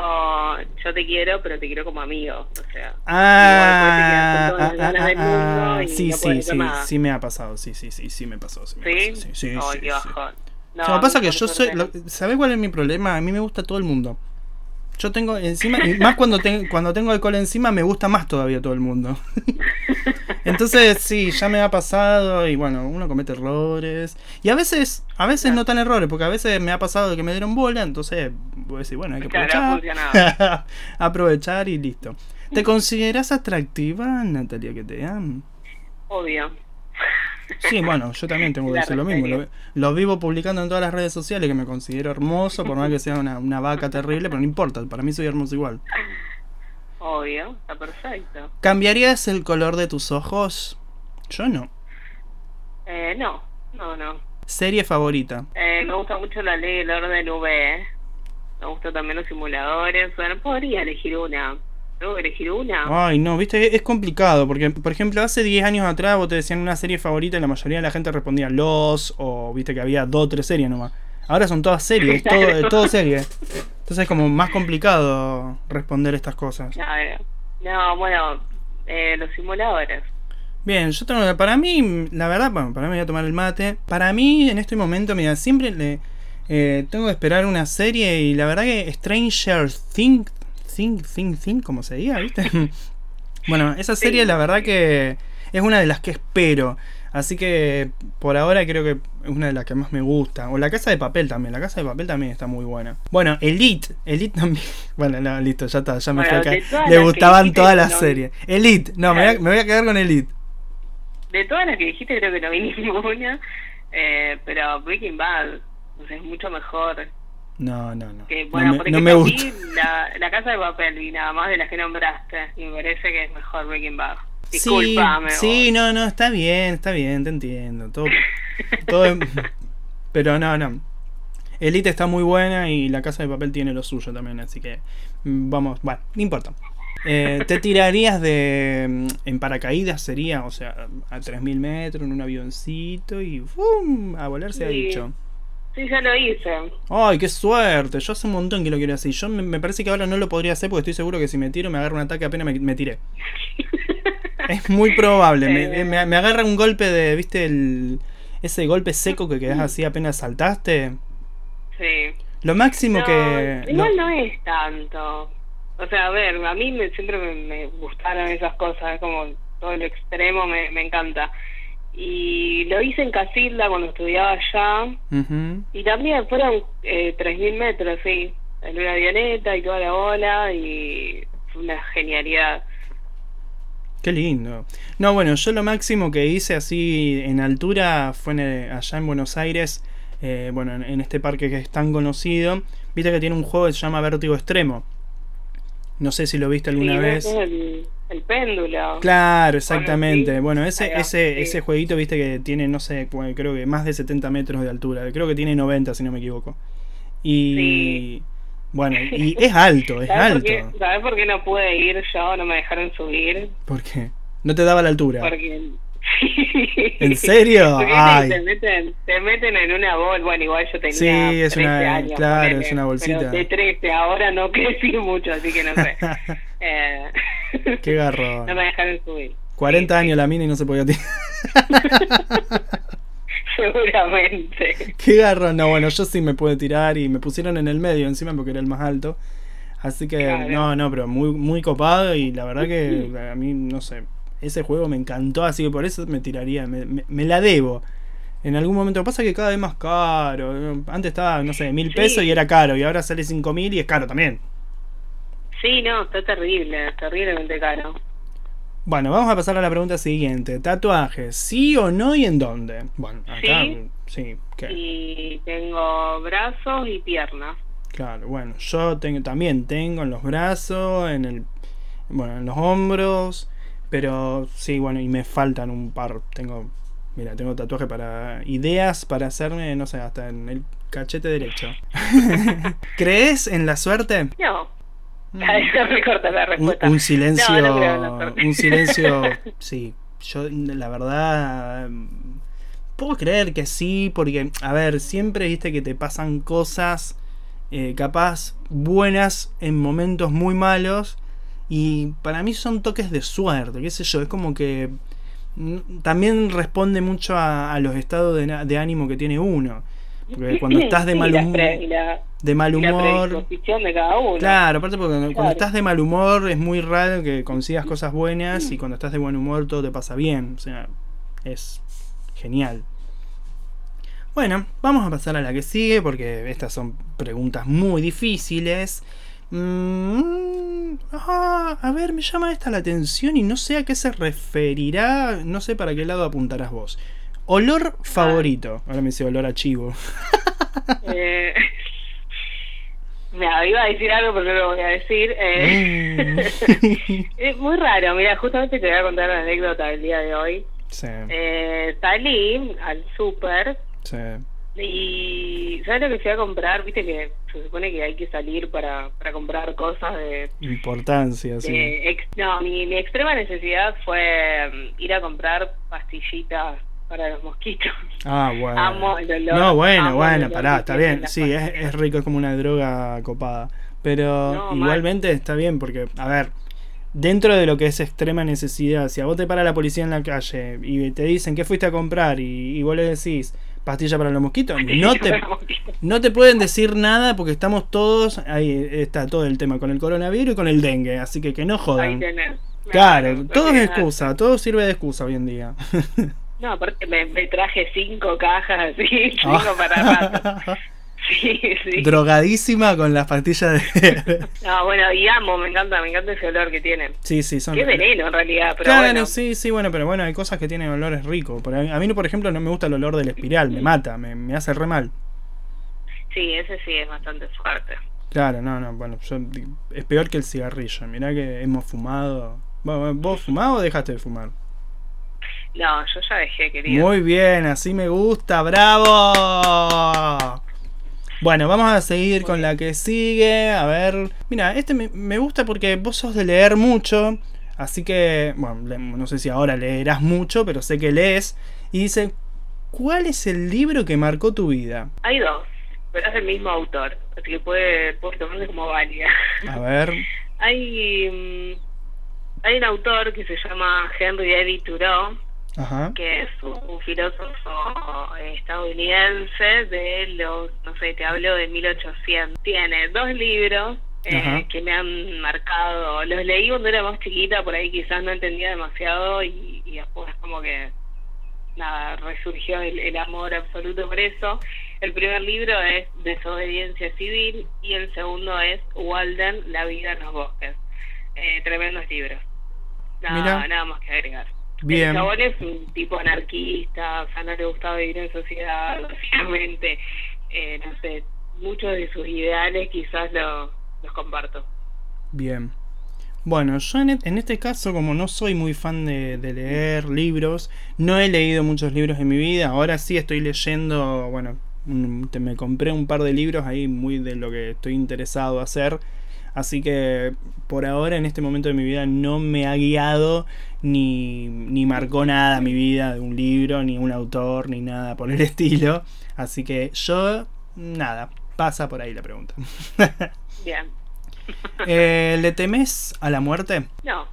yo te quiero, pero te quiero como amigo. O sea, Ah, igual después te quedas con todas las ah, del ah, mundo y sí, no sí, sí, nada. sí me ha pasado, sí, sí, sí, sí me pasó, sí me ¿Sí? pasó, sí, sí, Ay, sí, sí. No, O sea, pasa que yo soy. ¿sabés cuál es mi problema? A mí me gusta todo el mundo. Yo tengo encima, y más cuando, ten- cuando tengo alcohol encima, me gusta más todavía todo el mundo. Entonces, sí, ya me ha pasado y bueno, uno comete errores. Y a veces, a veces no tan errores, porque a veces me ha pasado que me dieron bola, entonces voy a decir, bueno, hay que aprovechar. aprovechar y listo. ¿Te consideras atractiva, Natalia, que te? Obvio. Sí, bueno, yo también tengo que decir lo mismo. Lo, lo vivo publicando en todas las redes sociales que me considero hermoso, por más que sea una, una vaca terrible, pero no importa, para mí soy hermoso igual. Obvio, está perfecto. ¿Cambiarías el color de tus ojos? Yo no. Eh, no, no, no. Serie favorita. Eh, me gusta mucho la ley del orden V. Me gustan también los simuladores. Bueno, podría elegir una. ¿Tengo que elegir una? Ay, no, viste, es complicado, porque, por ejemplo, hace 10 años atrás vos te decían una serie favorita y la mayoría de la gente respondía Los, o viste que había dos o tres series nomás. Ahora son todas series, todo, todo serie. Entonces es como más complicado responder estas cosas. No, bueno, eh, los simuladores. Bien, yo tengo, para mí, la verdad, bueno, para mí voy a tomar el mate. Para mí, en este momento, mira, siempre le, eh, tengo que esperar una serie y la verdad que Stranger Things, Think, Think, Think, como se diga, ¿viste? bueno, esa serie la verdad que es una de las que espero. Así que por ahora creo que es una de las que más me gusta. O la casa de papel también. La casa de papel también está muy buena. Bueno, Elite. Elite también. Bueno, no, listo, ya está. Ya me fue acá. Le gustaban todas las series. Elite. No, me voy, a, quedar con Elite. De todas las que dijiste creo que no vi ninguna. Eh, pero Breaking Bad. es mucho mejor. No, no, no. bueno, no me, gusta. La, la casa de papel y nada más de las que nombraste. Y me parece que es mejor Breaking Bad. Disculpame. Sí, no, no, está bien, está bien, te entiendo. Todo, todo pero no, no. Elite está muy buena y la casa de papel tiene lo suyo también, así que mm, vamos, bueno, no importa. Eh, ¿Te tirarías de mm, en paracaídas sería, o sea, a 3000 metros en un avioncito y ¡fum! a volar se ha dicho? Sí, ya lo hice. Ay, qué suerte. Yo hace un montón que lo quiero hacer. Yo me, parece que ahora no lo podría hacer porque estoy seguro que si me tiro me agarra un ataque apenas me, me tiré. Es muy probable. me, me, agarra un golpe de, ¿viste? El, ese golpe seco que quedas así apenas saltaste. Sí. Lo máximo que... Igual no es tanto. O sea, a ver, a mí me, siempre me, gustaron esas cosas, como todo el extremo me, me encanta. Y lo hice en Casilda cuando estudiaba allá. Y también fueron eh, 3.000 metros, sí. En una avioneta y toda la ola y fue una genialidad. Qué lindo. No, bueno, yo lo máximo que hice así en altura fue allá en Buenos Aires, eh, bueno, en, este parque que es tan conocido. Viste que tiene un juego que se llama Vértigo Extremo. No sé si lo viste alguna vez. El, el, péndulo. Claro, exactamente. Bueno, ese, ese, ese jueguito, viste que tiene, no sé, creo que más de 70 metros de altura. Creo que tiene 90, si no me equivoco. Y. Bueno, y es alto, es alto. ¿Sabes por qué no pude ir yo? No me dejaron subir. ¿Por qué? ¿No te daba la altura? Porque... ¿En serio? Ay. Te, meten, te meten en una bolsa. Bueno, igual yo tenía sí, es 13 una, años. Claro, es una bolsita. Pero de 13, ahora no crecí mucho, así que no sé. eh... Qué garro. No me dejaron subir. 40 años la mina y no se podía tirar. Seguramente. Qué garrón. No, bueno, yo sí me pude tirar y me pusieron en el medio encima porque era el más alto. Así que, no, no, pero muy, muy copado y la verdad que a mí, no sé, ese juego me encantó, así que por eso me tiraría, me, me, la debo. En algún momento pasa que cada vez más caro. Antes estaba, no sé, mil pesos y era caro, y ahora sale cinco mil y es caro también. Sí, no, está terrible, terriblemente caro. Bueno, vamos a pasar a la pregunta siguiente. Tatuajes, ¿sí o no y en dónde? Bueno, acá sí. ¿qué? Y tengo brazos y piernas. Claro, bueno, yo tengo, también tengo en los brazos, en el bueno, en los hombros, pero sí, bueno, y me faltan un par. Tengo, mira, tengo tatuaje para ideas para hacerme, no sé, hasta en el cachete derecho. ¿Crees en la suerte? No. Un, silencio, un silencio, sí. Yo, la verdad, puedo creer que sí, porque, a ver, siempre viste que te pasan cosas, eh, capaz, buenas en momentos muy malos, y para mí son toques de suerte, qué sé yo, es como que también responde mucho a, los estados de, de ánimo que tiene uno. Porque cuando estás de mal humor. de mal humor. Claro, aparte porque cuando estás de mal humor es muy raro que consigas cosas buenas y cuando estás de buen humor todo te pasa bien. O sea, es genial. Bueno, vamos a pasar a la que sigue porque estas son preguntas muy difíciles. Mm, ah, a ver, me llama esta la atención y no sé a qué se referirá, no sé para qué lado apuntarás vos. Olor favorito. Ahora me dice olor a chivo. Eh, me iba a decir algo, pero no lo voy a decir. Eh, mm. es muy raro. Mira, justamente te voy a contar una anécdota del día de hoy. Sí. Eh, salí al súper. Sí. Y ¿sabes lo que fui a comprar? Viste que se supone que hay que salir para, para comprar cosas de... Importancia, sí. ex- no, mi, mi extrema necesidad fue mm, ir a comprar pastillitas para los mosquitos. Ah, bueno. Amo el olor. No, bueno, amo bueno, pará, está bien. Sí, es, es rico, es como una droga copada. Pero No, mal. igualmente está bien porque, a ver, dentro de lo que es extrema necesidad, si a vos te para la policía en la calle y te dicen que fuiste a comprar y, y vos le decís pastilla para los mosquitos, no te, no te pueden decir nada porque estamos todos, ahí está todo el tema con el coronavirus y con el dengue, así que que no jodan. Claro, todo es excusa, todo sirve de excusa hoy en día. No, aparte me, me traje cinco cajas así, cinco para rato. Sí, sí. Drogadísima con las pastillas de... No, bueno, y amo, me encanta, me encanta ese olor que tienen. sí, sí, son... Qué veneno en realidad, pero claro, bueno. sí, sí, bueno, pero bueno, hay cosas que tienen olores ricos. A mí, por ejemplo, no me gusta el olor del espiral, me mata, me, me hace re mal. Sí, ese sí es bastante fuerte. Claro, no, no, bueno, yo, es peor que el cigarrillo. Mirá que hemos fumado. Bueno, ¿Vos fumás o dejaste de fumar? No, yo ya dejé, querido. Muy bien, así me gusta, bravo. Bueno, vamos a seguir con la que sigue. A ver, mira, este me, me gusta porque vos sos de leer mucho. Así que, bueno, no sé si ahora leerás mucho, pero sé que lees. Y dice, ¿cuál es el libro que marcó tu vida? Hay dos, pero es el mismo autor, así que puede, puede tomarse como válida. A ver, hay, mm, hay un autor que se llama Henry David Thoreau, ajá. que es un filósofo estadounidense de los, no sé, te hablo de 1800. Tiene dos libros eh, que me han marcado. Los leí cuando era más chiquita, por ahí quizás no entendía demasiado y, y después como que nada, resurgió el, el amor absoluto por eso. El primer libro es Desobediencia Civil y el segundo es Walden, La vida en los bosques. Eh, tremendos libros. Nada, Mira. nada más que agregar. Bien. El chabón es un tipo anarquista, o sea, no le gustaba vivir en sociedad, básicamente. Eh, no sé, muchos de sus ideales quizás lo- los comparto. Bien. Bueno, yo en, e- en este caso, como no soy muy fan de, de leer libros, no he leído muchos libros en mi vida. Ahora sí estoy leyendo, bueno, un- te- me compré un par de libros ahí muy de lo que estoy interesado a hacer. Así que por ahora, en este momento de mi vida, no me ha guiado ni, ni marcó nada mi vida de un libro, ni un autor, ni nada por el estilo. Así que yo, nada, pasa por ahí la pregunta. Bien. Eh, ¿Le temes a la muerte? No,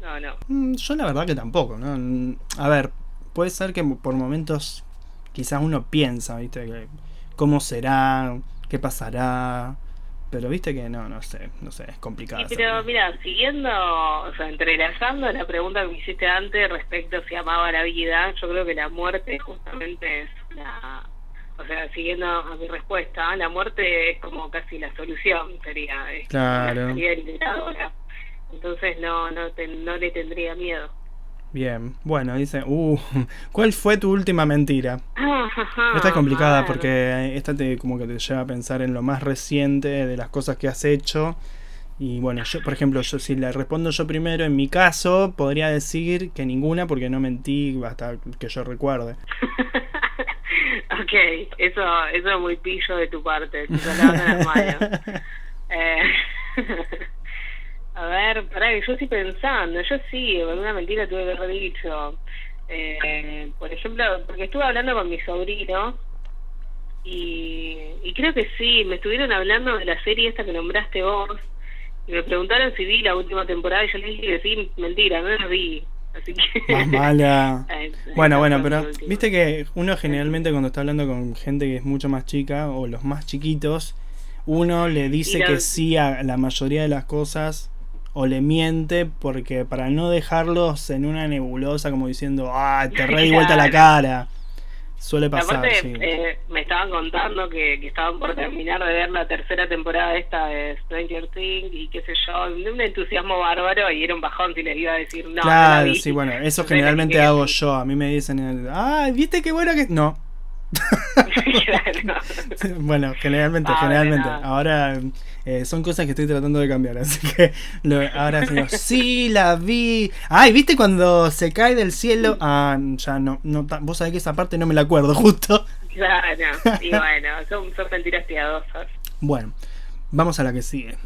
no, no. Mm, Yo la verdad que tampoco, ¿no? A ver, puede ser que por momentos quizás uno piensa, ¿viste? Cómo será, qué pasará, pero viste que no, no sé, no sé, es complicado. Sí, pero mira, siguiendo, o sea, entrelazando la pregunta que me hiciste antes respecto a si amaba la vida, yo creo que la muerte justamente es la... O sea, siguiendo a mi respuesta, la muerte es como casi la solución, sería. Claro. La salida liberadora. Entonces no, no, te- no le tendría miedo. Bien, bueno, dice, uh, ¿cuál fue tu última mentira? Esta es complicada porque esta te como que te lleva a pensar en lo más reciente de las cosas que has hecho. Y bueno, yo, por ejemplo, yo si le respondo yo primero, en mi caso, podría decir que ninguna porque no mentí hasta que yo recuerde. ok, eso, eso es muy pillo de tu parte, te las manos. Eh, a ver, pará, que yo estoy pensando, yo sí, alguna mentira tuve que haber dicho. Eh, por ejemplo, porque estuve hablando con mi sobrino y, y creo que sí, me estuvieron hablando de la serie esta que nombraste vos y me preguntaron si vi la última temporada y yo les dije que sí, mentira, no la vi. Así que... Más mala. Bueno, bueno, pero viste que uno generalmente cuando está hablando con gente que es mucho más chica o los más chiquitos, uno le dice la- que sí a la mayoría de las cosas o le miente porque para no dejarlos en una nebulosa como diciendo, ah, te re di vuelta la cara. Suele pasar, Aparte, sí. eh, me estaban contando que, que estaban por terminar de ver la tercera temporada esta de Stranger Things y qué sé yo, un entusiasmo bárbaro y era un bajón si les iba a decir no. no la claro, sí, bueno, eso Entonces, generalmente hago yo. A mí me dicen, ah, ¿viste qué bueno que...? No. Claro. bueno, generalmente, Ah, generalmente. Ahora eh, son cosas que estoy tratando de cambiar, así que lo- ahora digo, sí, la vi. Ay, ¿viste cuando se cae del cielo? Ah, ya no, no vos sabés que esa parte no me la acuerdo justo. Claro, y bueno, son, son mentiras piadosas. Bueno, vamos a la que sigue.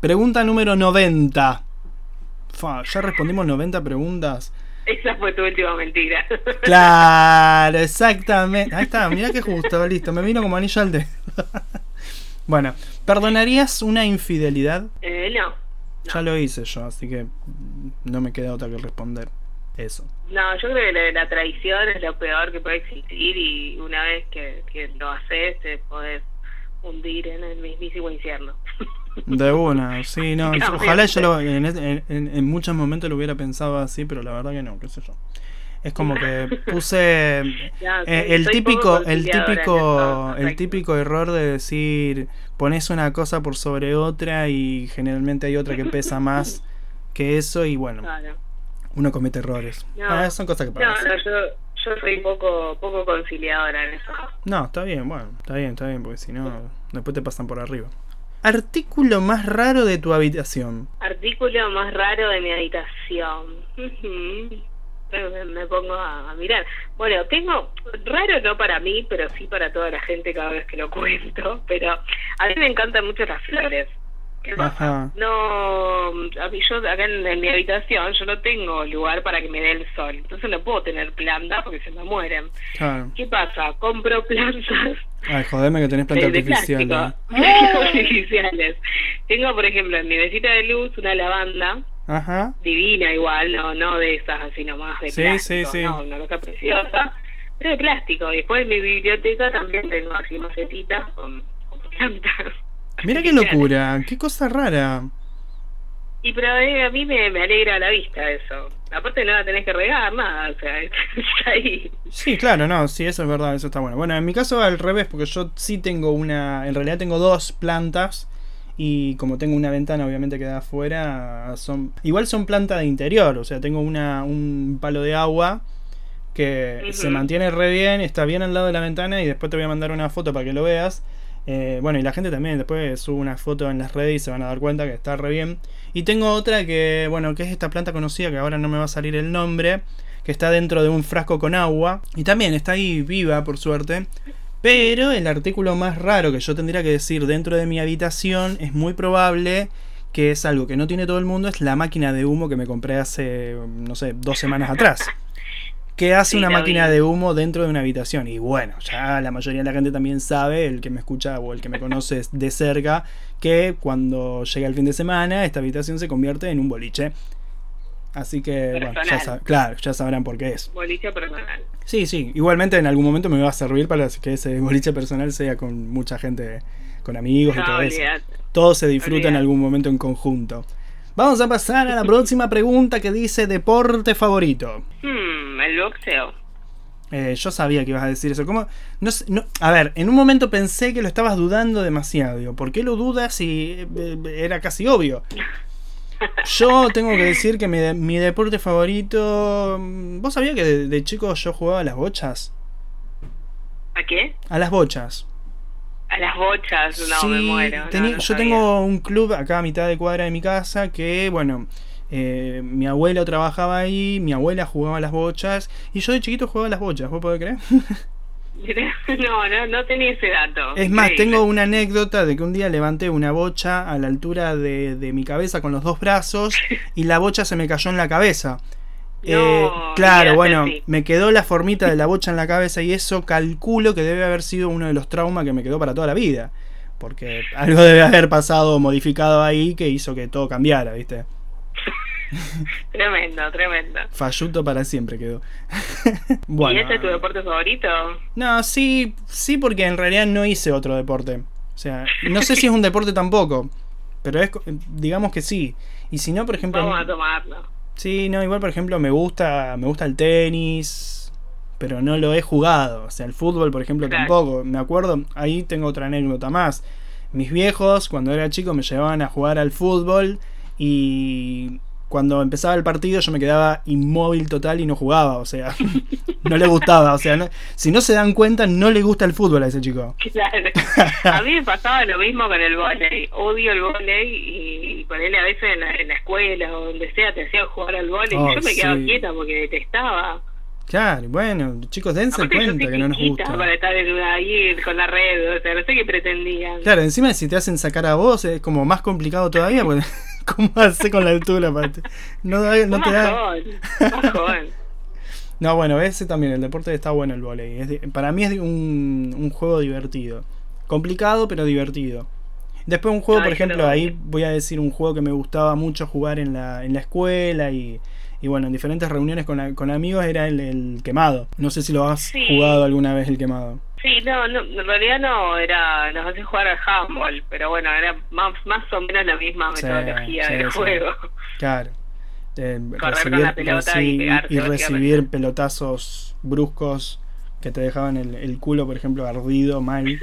Pregunta número 90. Fa, ya respondimos 90 preguntas. Esa fue tu última mentira. Claro, exactamente. Ahí está, mira que justo, listo. Me vino como anillo al dedo. Bueno, ¿perdonarías una infidelidad? Eh, no. Ya lo hice yo, así que no me queda otra que responder eso. No, yo creo que la, traición es lo peor que puede existir y una vez que, que lo haces te podés hundir en el mismísimo infierno. De una, sí, no. Ojalá yo lo, en, en, muchos momentos lo hubiera pensado así, pero la verdad que no, qué sé yo. Es como que puse eh, el típico, el típico, el típico error de decir pones una cosa por sobre otra y generalmente hay otra que pesa más que eso y bueno, uno comete errores. Ah, son cosas que pasan. No, yo, yo soy poco, poco conciliadora en eso. No, está bien, bueno, está bien, está bien, porque si no, después te pasan por arriba. Artículo más raro de tu habitación. Artículo más raro de mi habitación me, pongo a, mirar. Bueno, tengo, raro no para mí, pero sí para toda la gente cada vez que lo cuento, pero a mí me encantan mucho las flores. No, a mí yo acá en, mi habitación yo no tengo lugar para que me dé el sol, entonces no puedo tener plantas porque se me mueren. ¿Qué pasa? Compro plantas. Ay, jodeme que tenés plantas artificiales. artificiales. Tengo, por ejemplo, en mi mesita de luz una lavanda Ajá. divina igual, no no de esas así nomás de sí, plástico, sí, sí. no, una cosa preciosa, pero de plástico. Después en mi biblioteca también tengo así macetitas con, con plantas. Mira qué locura, qué cosa rara. Y pero eh, a mí me, me, alegra la vista eso. Aparte no la tenés que regar, nada, o sea, está ahí. Sí, claro, no, sí, eso es verdad, eso está bueno. Bueno, en mi caso al revés, porque yo sí tengo una, en realidad tengo dos plantas y como tengo una ventana obviamente que da afuera, son igual son plantas de interior, o sea, tengo una, un palo de agua que se mantiene re bien, está bien al lado de la ventana y después te voy a mandar una foto para que lo veas. Eh, bueno, y la gente también después sube una foto en las redes y se van a dar cuenta que está re bien. Y tengo otra que, bueno, que es esta planta conocida que ahora no me va a salir el nombre, que está dentro de un frasco con agua y también está ahí viva por suerte. Pero el artículo más raro que yo tendría que decir dentro de mi habitación es muy probable que es algo que no tiene todo el mundo, es la máquina de humo que me compré hace, no sé, dos semanas atrás. ¿Qué hace una máquina de humo dentro de una habitación? Y bueno, ya la mayoría de la gente también sabe, el que me escucha o el que me conoce de cerca, que cuando llega el fin de semana, esta habitación se convierte en un boliche. Así que, bueno, ya claro, ya sabrán por qué es. Boliche personal. Sí, sí. Igualmente en algún momento me va a servir para que ese boliche personal sea con mucha gente, con amigos y todo eso. Todo se disfruta en algún momento en conjunto. Vamos a pasar a la próxima pregunta que dice deporte favorito. Hmm, el boxeo. Eh, yo sabía que ibas a decir eso. ¿Cómo? No, no, a ver, en un momento pensé que lo estabas dudando demasiado. ¿Por qué lo dudas si eh, era casi obvio? Yo tengo que decir que mi, deporte favorito. ¿Vos sabías que de, chico yo jugaba a las bochas? ¿A qué? A las bochas. A las bochas, no, me muero. yo tengo un club acá a mitad de cuadra de mi casa que, bueno, eh, mi abuelo trabajaba ahí, mi abuela jugaba a las bochas y yo de chiquito jugaba a las bochas, ¿vos podés creer? No, no, no tenía ese dato. Es más, tengo una anécdota de que un día levanté una bocha a la altura de, mi cabeza con los dos brazos y la bocha se me cayó en la cabeza. Eh, claro, bueno, me quedó la formita de la bocha en la cabeza y eso calculo que debe haber sido uno de los traumas que me quedó para toda la vida. Porque algo debe haber pasado modificado ahí que hizo que todo cambiara, ¿viste? tremendo, tremendo. Falluto para siempre quedó. ¿Y ese es tu deporte favorito? No, sí, sí, porque en realidad no hice otro deporte. O sea, no sé si es un deporte tampoco, pero es, digamos que sí. Y si no, por ejemplo... Vamos a tomarlo. Sí, no, igual por ejemplo me gusta, me gusta el tenis, pero no lo he jugado. O sea, el fútbol, por ejemplo, tampoco. Me acuerdo, ahí tengo otra anécdota más. Mis viejos, cuando era chico, me llevaban a jugar al fútbol y cuando empezaba el partido yo me quedaba inmóvil total y no jugaba, o sea, no le gustaba, o sea, si no se dan cuenta, no le gusta el fútbol a ese chico. Claro. A mí me pasaba lo mismo con el volei, odio el volei y con él a veces en la, escuela o donde sea te hacían jugar al volei y yo me quedaba quieta porque detestaba. Claro, bueno, chicos, dense cuenta que no nos gusta. Para estar ahí con la red, o sea, no sé qué pretendían. Claro, encima si te hacen sacar a vos es como más complicado todavía, porque ¿cómo hace con la altura? No, no te da... no, bueno, ese también, el deporte está bueno el volei. para mí es un, un juego divertido. Complicado, pero divertido. Después un juego, por ejemplo, ahí voy a decir un juego que me gustaba mucho jugar en la, en la escuela y, y bueno, en diferentes reuniones con, con amigos era el, quemado. No sé si lo has jugado alguna vez el quemado. Sí, no, no, en realidad no, era, nos hace jugar al handball, pero bueno, era más, más o menos la misma metodología del juego. Claro. recibir, y, recibir pelotazos bruscos que te dejaban el, el culo, por ejemplo, ardido, mal.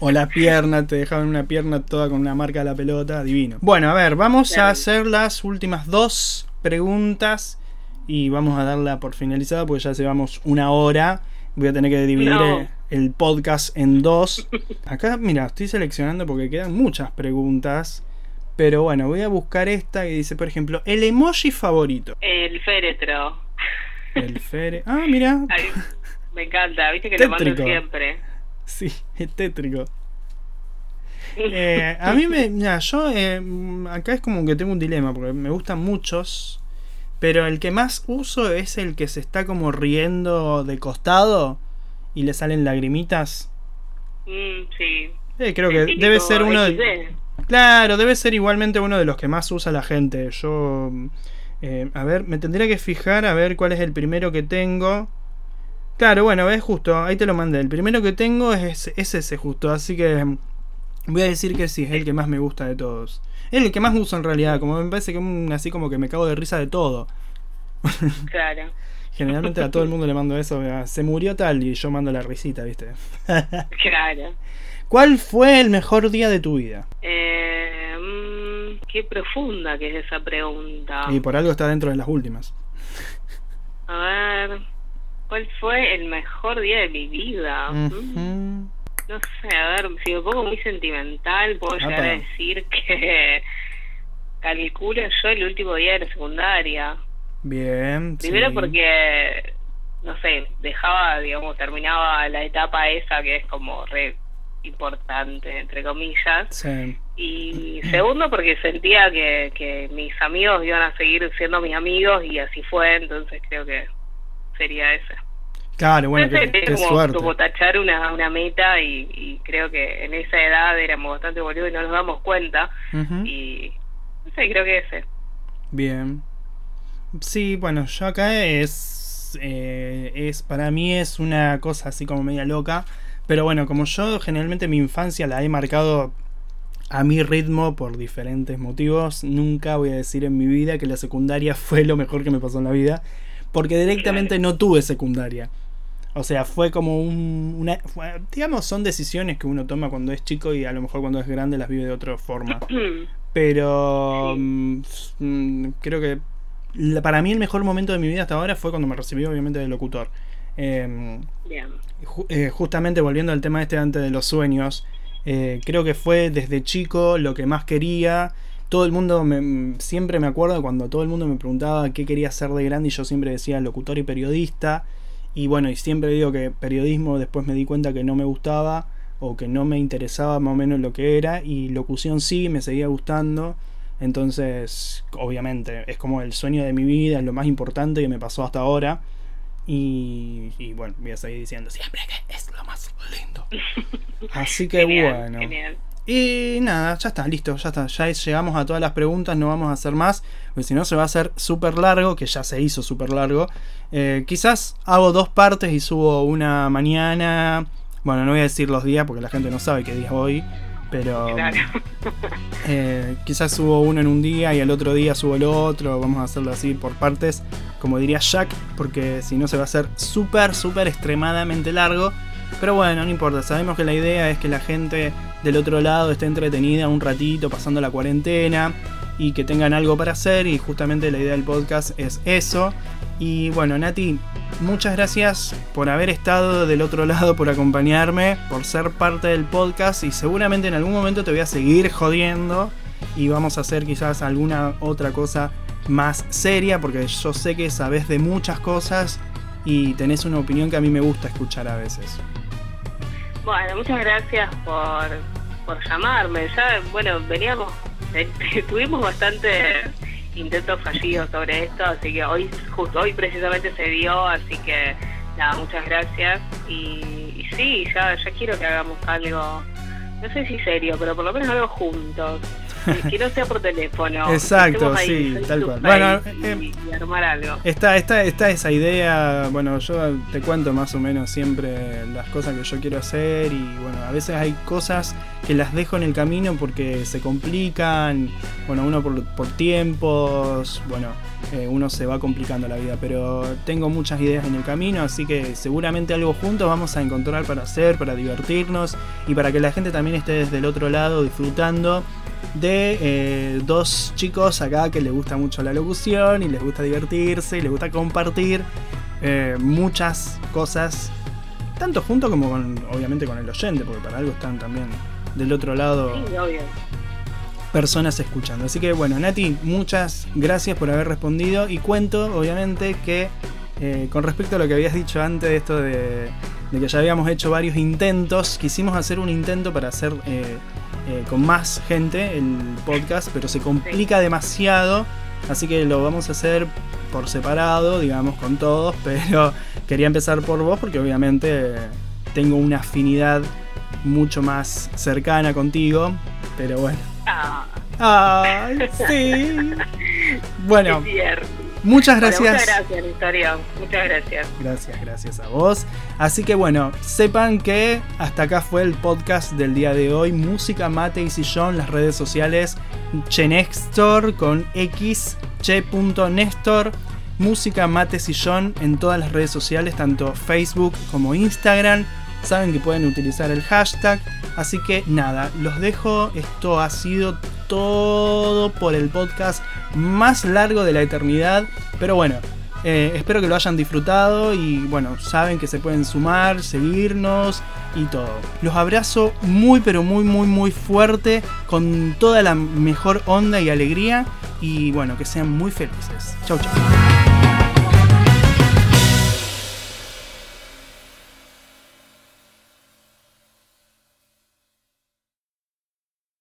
O la pierna, te dejaban una pierna toda con una marca de la pelota, divino. Bueno, a ver, vamos a hacer las últimas dos preguntas y vamos a darla por finalizada porque ya llevamos una hora. Voy a tener que dividir el podcast en dos. Acá, mira, estoy seleccionando porque quedan muchas preguntas. Pero bueno, voy a buscar esta que dice, por ejemplo, el emoji favorito. El féretro. El féretro. Ah, mira. me encanta, viste que lo mando siempre. Sí, es tétrico. Eh, a mí me. Mira, yo. Eh, acá es como que tengo un dilema, porque me gustan muchos. Pero el que más uso es el que se está como riendo de costado y le salen lagrimitas. Mm, sí. Eh, creo que debe ser uno de. Claro, debe ser igualmente uno de los que más usa la gente. Yo. a ver, me tendría que fijar a ver cuál es el primero que tengo. Claro, bueno, es justo, ahí te lo mandé. El primero que tengo es, es ese justo, así que voy a decir que sí, es el que más me gusta de todos. Es el que más uso en realidad, como me parece que así como que me cago de risa de todo. Claro. Generalmente a todo el mundo le mando eso, se murió tal y yo mando la risita, ¿viste? claro. ¿Cuál fue el mejor día de tu vida? Eh, mm, qué profunda que es esa pregunta. Y por algo está dentro de las últimas. A ver. ¿Cuál fue el mejor día de mi vida? Mm. No sé, a ver, si me pongo muy sentimental, puedo llegar a decir que calculo yo el último día de la secundaria. Bien. Primero porque, no sé, dejaba, digamos, terminaba la etapa esa que es como re importante, entre comillas. Sí. Y segundo porque sentía que, que mis amigos iban a seguir siendo mis amigos y así fue, entonces creo que sería ese. Claro, bueno, qué, como, suerte. como tachar una, una meta y, creo que en esa edad éramos bastante boludos y no nos damos cuenta. Y no sé, creo que ese. Bien. Sí, bueno, yo acá es, eh, es, para mí es una cosa así como media loca. Pero bueno, como yo generalmente mi infancia la he marcado a mi ritmo por diferentes motivos, nunca voy a decir en mi vida que la secundaria fue lo mejor que me pasó en la vida porque directamente no tuve secundaria. O sea, fue como un, una... digamos, son decisiones que uno toma cuando es chico y a lo mejor cuando es grande las vive de otra forma. Pero mm, mm, creo que para mí el mejor momento de mi vida hasta ahora fue cuando me recibí obviamente de locutor. Em, eh, justamente volviendo al tema este antes de los sueños, eh, creo que fue desde chico lo que más quería todo el mundo, me, siempre me acuerdo cuando todo el mundo me preguntaba qué quería ser de grande y yo siempre decía locutor y periodista. Y bueno, y siempre digo que periodismo después me di cuenta que no me gustaba o que no me interesaba más o menos lo que era y locución sí, me seguía gustando. Entonces, obviamente, es como el sueño de mi vida, es lo más importante que me pasó hasta ahora. Y, bueno, voy a seguir diciendo siempre que es lo más lindo. Así que bueno. Y nada, ya está, listo, ya está. Ya llegamos a todas las preguntas, no vamos a hacer más, porque si no se va a hacer súper largo, que ya se hizo súper largo. Eh, quizás hago dos partes y subo una mañana. Bueno, no voy a decir los días porque la gente no sabe qué día es hoy. Pero eh, quizás subo uno en un día y al otro día subo el otro. Vamos a hacerlo así por partes, como diría Jack, porque si no se va a hacer súper, súper extremadamente largo. Pero bueno, no importa, sabemos que la idea es que la gente del otro lado esté entretenida un ratito pasando la cuarentena y que tengan algo para hacer y justamente la idea del podcast es eso. Y bueno, Nati, muchas gracias por haber estado del otro lado, por acompañarme, por ser parte del podcast y seguramente en algún momento te voy a seguir jodiendo y vamos a hacer quizás alguna otra cosa más seria porque yo sé que sabes de muchas cosas y tenés una opinión que a mí me gusta escuchar a veces. Bueno, muchas gracias por, por llamarme. Ya, bueno, veníamos, tuvimos bastante intentos fallidos sobre esto, así que hoy, justo hoy precisamente se dio, así que nada, muchas gracias. Y, y sí, ya, ya quiero que hagamos algo, no sé si serio, pero por lo menos algo juntos. Que no sea por teléfono. Exacto, sí, tal cual. Bueno, eh, y, armar algo. Está, está, está esa idea, bueno, yo te cuento más o menos siempre las cosas que yo quiero hacer y bueno, a veces hay cosas que las dejo en el camino porque se complican, bueno, uno por, por tiempos, bueno, eh, uno se va complicando la vida, pero tengo muchas ideas en el camino, así que seguramente algo juntos vamos a encontrar para hacer, para divertirnos y para que la gente también esté desde el otro lado disfrutando de eh, dos chicos acá que les gusta mucho la locución y les gusta divertirse y les gusta compartir eh, muchas cosas, tanto junto como con, obviamente con el oyente, porque para algo están también del otro lado personas escuchando. Así que bueno, Nati, muchas gracias por haber respondido y cuento obviamente que eh, con respecto a lo que habías dicho antes, esto de, que ya habíamos hecho varios intentos, quisimos hacer un intento para hacer eh, con más gente el podcast, pero se complica demasiado, así que lo vamos a hacer por separado, digamos, con todos, pero quería empezar por vos porque obviamente tengo una afinidad mucho más cercana contigo, pero bueno. Ah. sí. Bueno. Muchas gracias. muchas gracias, Victoria. Muchas gracias. Gracias, gracias a vos. Así que bueno, sepan que hasta acá fue el podcast del día de hoy. Música, mate y sillón, las redes sociales. Chenextor con X, che.nestor. Música, mate, sillón en todas las redes sociales, tanto Facebook como Instagram. Saben que pueden utilizar el hashtag. Así que nada, los dejo. Esto ha sido todo por el podcast más largo de la eternidad. Pero bueno, eh, espero que lo hayan disfrutado y bueno, saben que se pueden sumar, seguirnos y todo. Los abrazo muy pero muy muy muy fuerte, con toda la mejor onda y alegría y bueno, que sean muy felices. Chau chau.